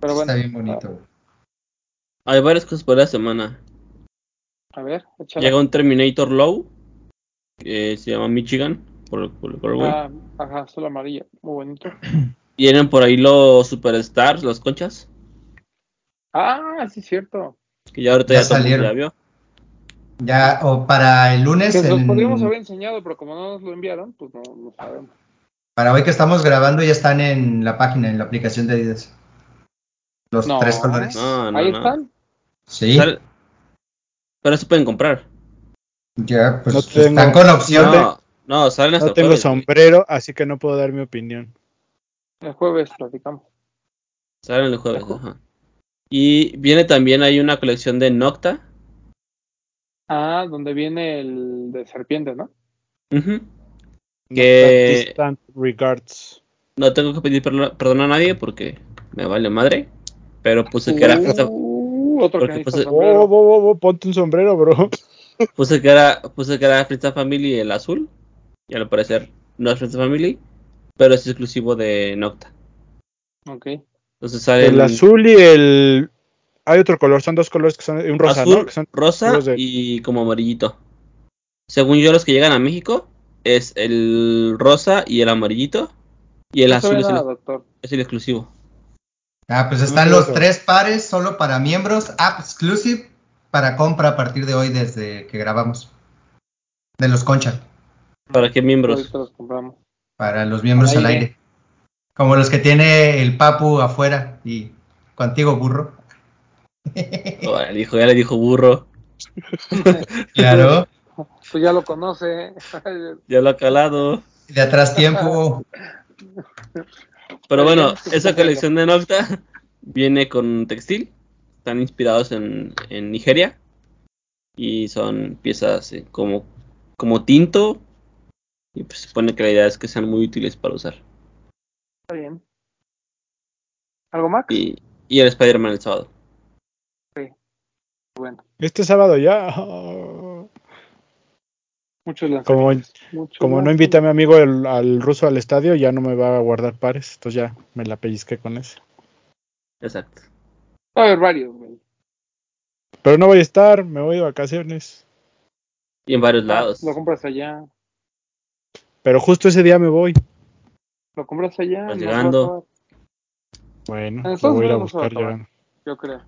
S2: Pero bueno,
S3: Está bien bonito. güey.
S5: Hay varias cosas por la semana.
S2: a ver, échala.
S5: Llega un Terminator Low. Que se llama Michigan. Por, por, por el.
S2: Ah, ajá, azul amarilla, muy bonito.
S5: Vienen por ahí los Superstars, las conchas.
S2: Ah, sí, cierto.
S5: Que ya ahorita
S3: Ya
S5: ya,
S3: salieron.
S5: ya vio.
S3: Ya, o para el lunes,
S2: Que nos
S3: en-
S2: podríamos haber enseñado, pero como no nos lo enviaron, pues no, no sabemos.
S3: para hoy que estamos grabando, ya están en la página, en la aplicación de Adidas. Los
S2: No.
S3: tres colores.
S5: No, no,
S2: Ahí
S5: no.
S2: están.
S3: Sí,
S5: Sale- Pero se pueden comprar.
S3: ya, pues
S6: No tengo-
S3: están con opción. de-
S5: No, no, salen hasta
S6: No
S5: el
S6: tengo
S5: jueves,
S6: sombrero, así que no puedo dar mi opinión.
S2: El jueves platicamos.
S5: Salen el jueves, ajá. Y viene también hay una colección de Nocta.
S2: Ah, donde viene el de serpiente, ¿no?
S5: Ujú. Que
S6: Distant regards.
S5: No tengo que pedir perdón a nadie porque me vale madre. Pero puse que era
S2: Uh, otro
S5: porque
S2: que
S5: puse-.
S6: Oh, oh, oh, oh, ponte un sombrero, bro.
S5: puse que era, puse que era Frita Family el azul. Y al parecer no es Frita Family, pero es exclusivo de Nocta.
S2: Ok.
S5: Entonces sale
S6: El azul y el. Hay otro color, son dos colores que son. Un rosa,
S5: azul,
S6: ¿no? Que son
S5: rosa
S6: de-
S5: y como amarillito. Según yo, los que llegan a México es el rosa y el amarillito. Y el azul es el, es el exclusivo.
S3: Ah, pues están los
S6: eso.
S3: tres pares solo para miembros, app exclusive para compra a partir de hoy desde que grabamos. De los Concha,
S5: ¿Para qué miembros?
S2: Los compramos.
S3: Para los miembros
S2: Al aire.
S3: aire. Como los que tiene el Papu afuera y contigo, burro.
S5: Oh, ya, le dijo, ya le dijo burro.
S3: Claro,
S2: Pues ya lo conoce.
S5: Ya lo ha calado.
S3: de atrás tiempo.
S5: Pero bueno, esa colección de Nocta viene con textil. Están inspirados en, en Nigeria. Y son piezas eh, como, como tinto. Y pues se supone que la idea es que sean muy útiles para usar.
S2: Está bien. ¿Algo más?
S5: Y, y el Spider-Man el sábado.
S2: Bueno,
S6: Este sábado ya. oh.
S2: muchos.
S6: Como, como no invité a mi amigo el- al ruso al estadio, ya no me va a guardar pares. Entonces ya me la pellizqué con eso.
S5: Exacto.
S2: Va a haber varios, güey.
S6: Pero no voy a estar, me voy de vacaciones.
S5: Y en varios
S2: Ah,
S5: lados.
S2: Lo compras allá.
S6: Pero justo ese día me voy.
S2: Lo compras allá. A
S5: llegando.
S6: Bueno,
S2: En
S6: lo voy a ir a buscar llegando.
S2: Yo creo.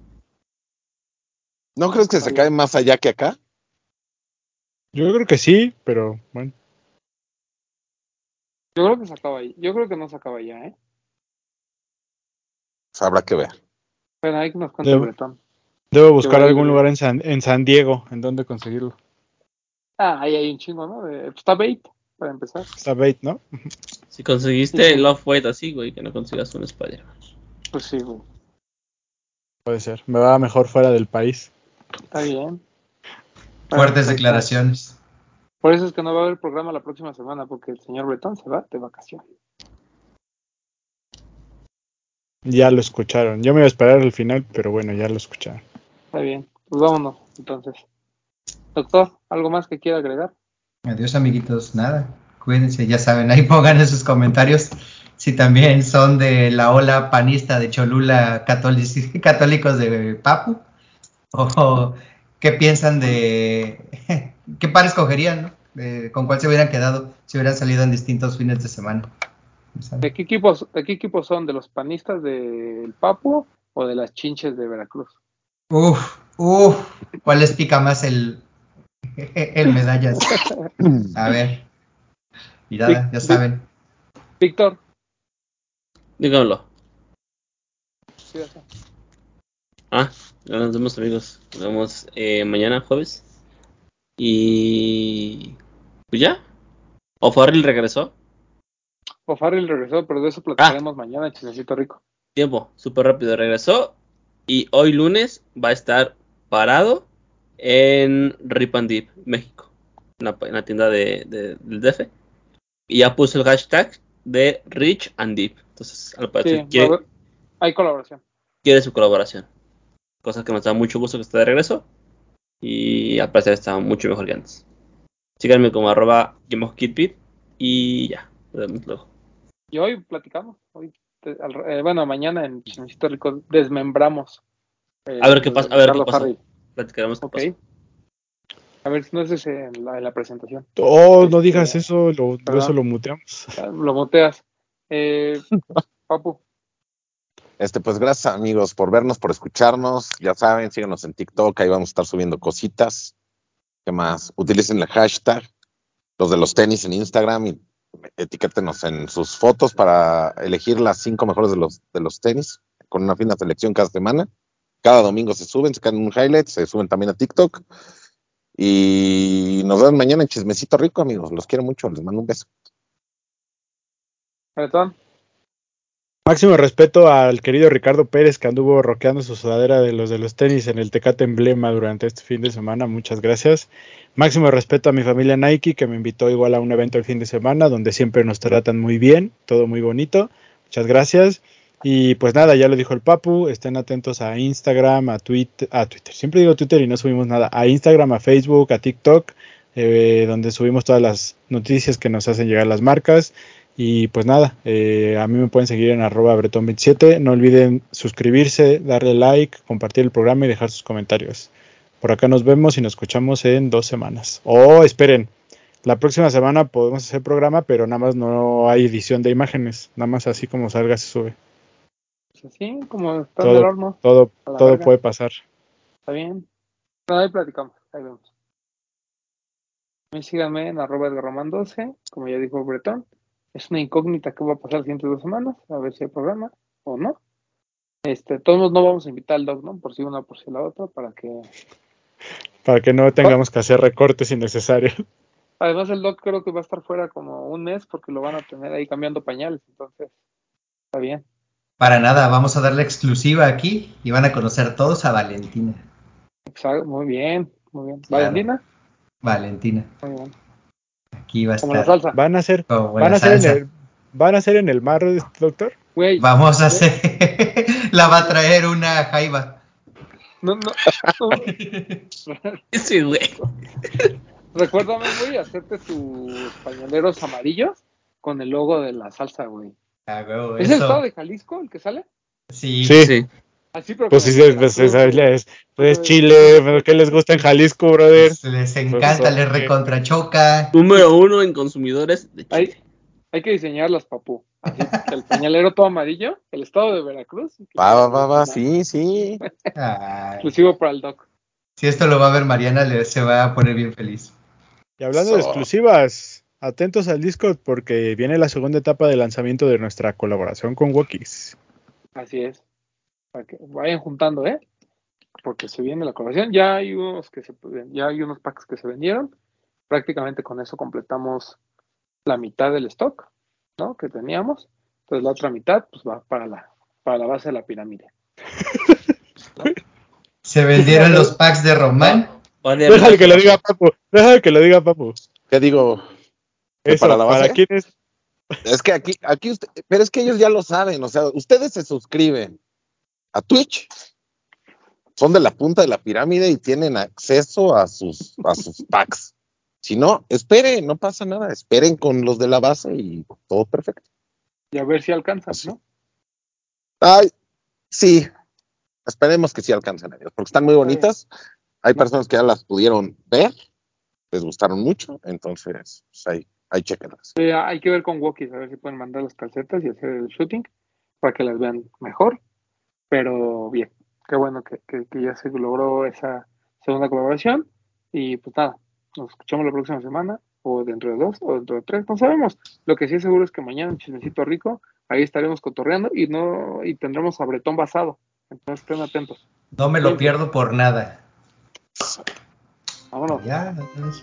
S4: ¿No crees que se cae más allá que acá?
S6: Yo creo que sí, pero bueno.
S2: Yo creo que se acaba ahí. Yo creo que no se acaba allá, ¿eh?
S4: O sea, habrá que ver.
S2: Pero hay que nos cuente el
S6: Debo-
S2: bretón.
S6: Debo buscar algún lugar en San, en San Diego en donde conseguirlo.
S2: Ah, ahí hay un chingo, ¿no? De, pues, está bait, para empezar.
S6: Está bait, ¿no?
S5: Si conseguiste el Love White así, güey, que no consigas un Spider-Man.
S2: Pues sí, güey.
S6: Puede ser. Me va mejor fuera del país.
S2: Está bien.
S3: Fuertes declaraciones.
S2: Por eso es que no va a haber programa la próxima semana, porque el señor Bretón se va de vacaciones.
S6: Ya lo escucharon. Yo me iba a esperar al final, pero bueno, ya lo escucharon.
S2: Está bien. Pues vámonos, entonces. Doctor, ¿algo más que quiera agregar?
S3: Adiós, amiguitos. Nada. Cuídense, ya saben, ahí pongan en sus comentarios si también son de la ola panista de Cholula católic- católicos de Papu o qué piensan de qué par escogerían, ¿no? Con cuál se hubieran quedado si hubieran salido en distintos fines de semana.
S2: ¿De qué equipos, de qué equipos son? ¿De los panistas del Papu o de las chinches de Veracruz?
S3: Uf, uf, ¿cuál les pica más el, el medallas? A ver, mirada, ya saben.
S2: Víctor,
S5: Díganlo.
S2: cuídate.
S5: Ah, ya nos vemos amigos. Nos vemos eh, mañana jueves. Y pues ya. O Farrell regresó.
S2: O Farrell regresó, pero de eso platicaremos mañana, chismecito rico.
S5: Tiempo, súper rápido regresó. Y hoy lunes va a estar parado en Rip and Dip, México. En la, en la tienda de, de- del DF. Y ya puso el hashtag de Rich and Deep. Entonces, al
S2: Sí,
S5: parecer quiere,
S2: haber- hay colaboración.
S5: quiere su colaboración. Cosa que nos da mucho gusto que esté de regreso. Y al parecer está mucho mejor que antes. Síganme como arroba GameOfKidPit y ya, nos vemos luego.
S2: Y hoy platicamos. Hoy, te- al- eh, bueno, mañana en Chismecito Rico desmembramos. eh,
S5: A ver qué pasa- a ver qué pasa.
S2: Farrell.
S5: Platicaremos qué
S2: Ok.
S5: pasó.
S2: A ver si no es ese en la, en la presentación.
S6: Oh, no
S2: Este,
S6: digas eso, lo, eso lo muteamos.
S2: Lo moteas. Eh, Papu,
S4: Este, pues gracias amigos por vernos, por escucharnos. Ya saben, síganos en TikTok, ahí vamos a estar subiendo cositas. ¿Qué más? Utilicen el hashtag, los de los tenis en Instagram y etiquétenos en sus fotos para elegir las cinco mejores de los, de los tenis, con una fina selección cada semana. Cada domingo se suben, se caen un highlight, se suben también a TikTok. Y nos vemos mañana en Chismecito Rico, amigos. Los quiero mucho, les mando un beso.
S6: Máximo respeto al querido Ricardo Pérez que anduvo roqueando su sudadera de los de los tenis en el Tecate Emblema durante este fin de semana. Muchas gracias. Máximo respeto a mi familia Nike que me invitó igual a un evento el fin de semana donde siempre nos tratan muy bien, todo muy bonito. Muchas gracias. Y pues nada, ya lo dijo el Papu, estén atentos a Instagram, a Twitter, a Twitter, siempre digo Twitter y no subimos nada, a Instagram, a Facebook, a TikTok, eh, donde subimos todas las noticias que nos hacen llegar las marcas. Y pues nada, eh, a mí me pueden seguir en arroba bretón27. No olviden suscribirse, darle like, compartir el programa y dejar sus comentarios. Por acá nos vemos y nos escuchamos en dos semanas. Oh, esperen, la próxima semana podemos hacer programa, pero nada más no hay edición de imágenes. Nada más así como salga se sube.
S2: Así, como está
S6: Todo,
S2: horno.
S6: todo,
S2: verga.
S6: puede pasar.
S2: Está bien. No, ahí platicamos. Ahí vemos. A mí síganme en arroba Edgarroman 12, como ya dijo Bretón. Es una incógnita qué va a pasar las siguientes dos semanas, a ver si hay programa o no. Este, todos no vamos a invitar al dog, ¿no? Por si una, por si la otra, para que.
S6: Para que no tengamos que hacer recortes innecesarios.
S2: Además, el dog creo que va a estar fuera como un mes porque lo van a tener ahí cambiando pañales, entonces está bien.
S3: Para nada, vamos a darle exclusiva aquí y van a conocer todos a Valentina.
S2: Exacto, muy bien, muy bien.
S3: Claro.
S2: Valentina,
S3: Valentina.
S2: muy bien.
S3: Aquí va a
S2: Como la
S3: estar.
S2: salsa.
S6: Van a ser,
S3: como
S6: van
S3: la
S6: a ser en el, van a ser en el mar, doctor.
S3: Vamos a hacer. la va a traer una jaiba.
S2: no, no, no.
S5: Ese güey.
S2: Recuérdame, güey, hacerte tus pañaleros amarillos con el logo de la salsa, güey.
S3: Ah, huevo,
S2: ¿Es el estado de Jalisco el que sale?
S3: Sí.
S6: Sí,
S5: Sí.
S2: Así, pero
S6: pues sí, es, pues, es, es- es Chile, pero ¿qué les gusta en Jalisco, brother?
S3: Pues les encanta, les recontrachoca.
S5: Número uno en consumidores de
S2: Hay,
S5: Chile.
S2: hay que diseñarlas, papú. Así, el pañalero todo amarillo, el estado de Veracruz.
S4: Va, va, va, va, sí, sí.
S3: Ay,
S2: Exclusivo para el doc.
S3: si esto lo va a ver Mariana, le, se va a poner bien feliz.
S6: Y hablando de exclusivas, atentos al Discord porque viene la segunda etapa de lanzamiento de nuestra colaboración con Wokis.
S2: Así es. Para que vayan juntando, ¿eh? Porque se viene la colaboración. Ya hay unos que se ya hay unos packs que se vendieron. Prácticamente con eso completamos la mitad del stock, ¿no? Que teníamos. Entonces la otra mitad, pues va para la, para la base de la pirámide.
S3: Se vendieron los packs de Román.
S6: Déjale que lo diga Papu, déjale que lo diga Papu.
S4: ¿Qué digo? ¿Que
S6: Eso,
S4: para la
S6: ¿para
S4: base?
S6: quién es?
S4: Es que aquí, aquí usted, pero es que ellos ya lo saben, o sea, ustedes se suscriben a Twitch, son de la punta de la pirámide y tienen acceso a sus, a sus packs. Si no, esperen, no pasa nada, esperen con los de la base y todo perfecto.
S2: Y a ver si alcanzas, ¿no?
S4: Ay, sí, esperemos que sí alcancen a ellos, porque están muy bonitas. Hay personas que ya las pudieron ver, les gustaron mucho, entonces, pues ahí, ahí chequenlas.
S2: Eh, hay que ver con Wokis, a ver si pueden mandar las calcetas y hacer el shooting para que las vean mejor. Pero bien, qué bueno que, que- que ya se logró esa segunda colaboración. Y pues nada, nos escuchamos la próxima semana, o dentro de dos, o dentro de tres, no sabemos. Lo que sí es seguro es que mañana un chismecito rico, ahí estaremos cotorreando y no y tendremos a Bretón basado. Entonces estén atentos.
S3: No me lo pierdo por nada.
S2: Vámonos.
S3: Ya.
S6: Adiós.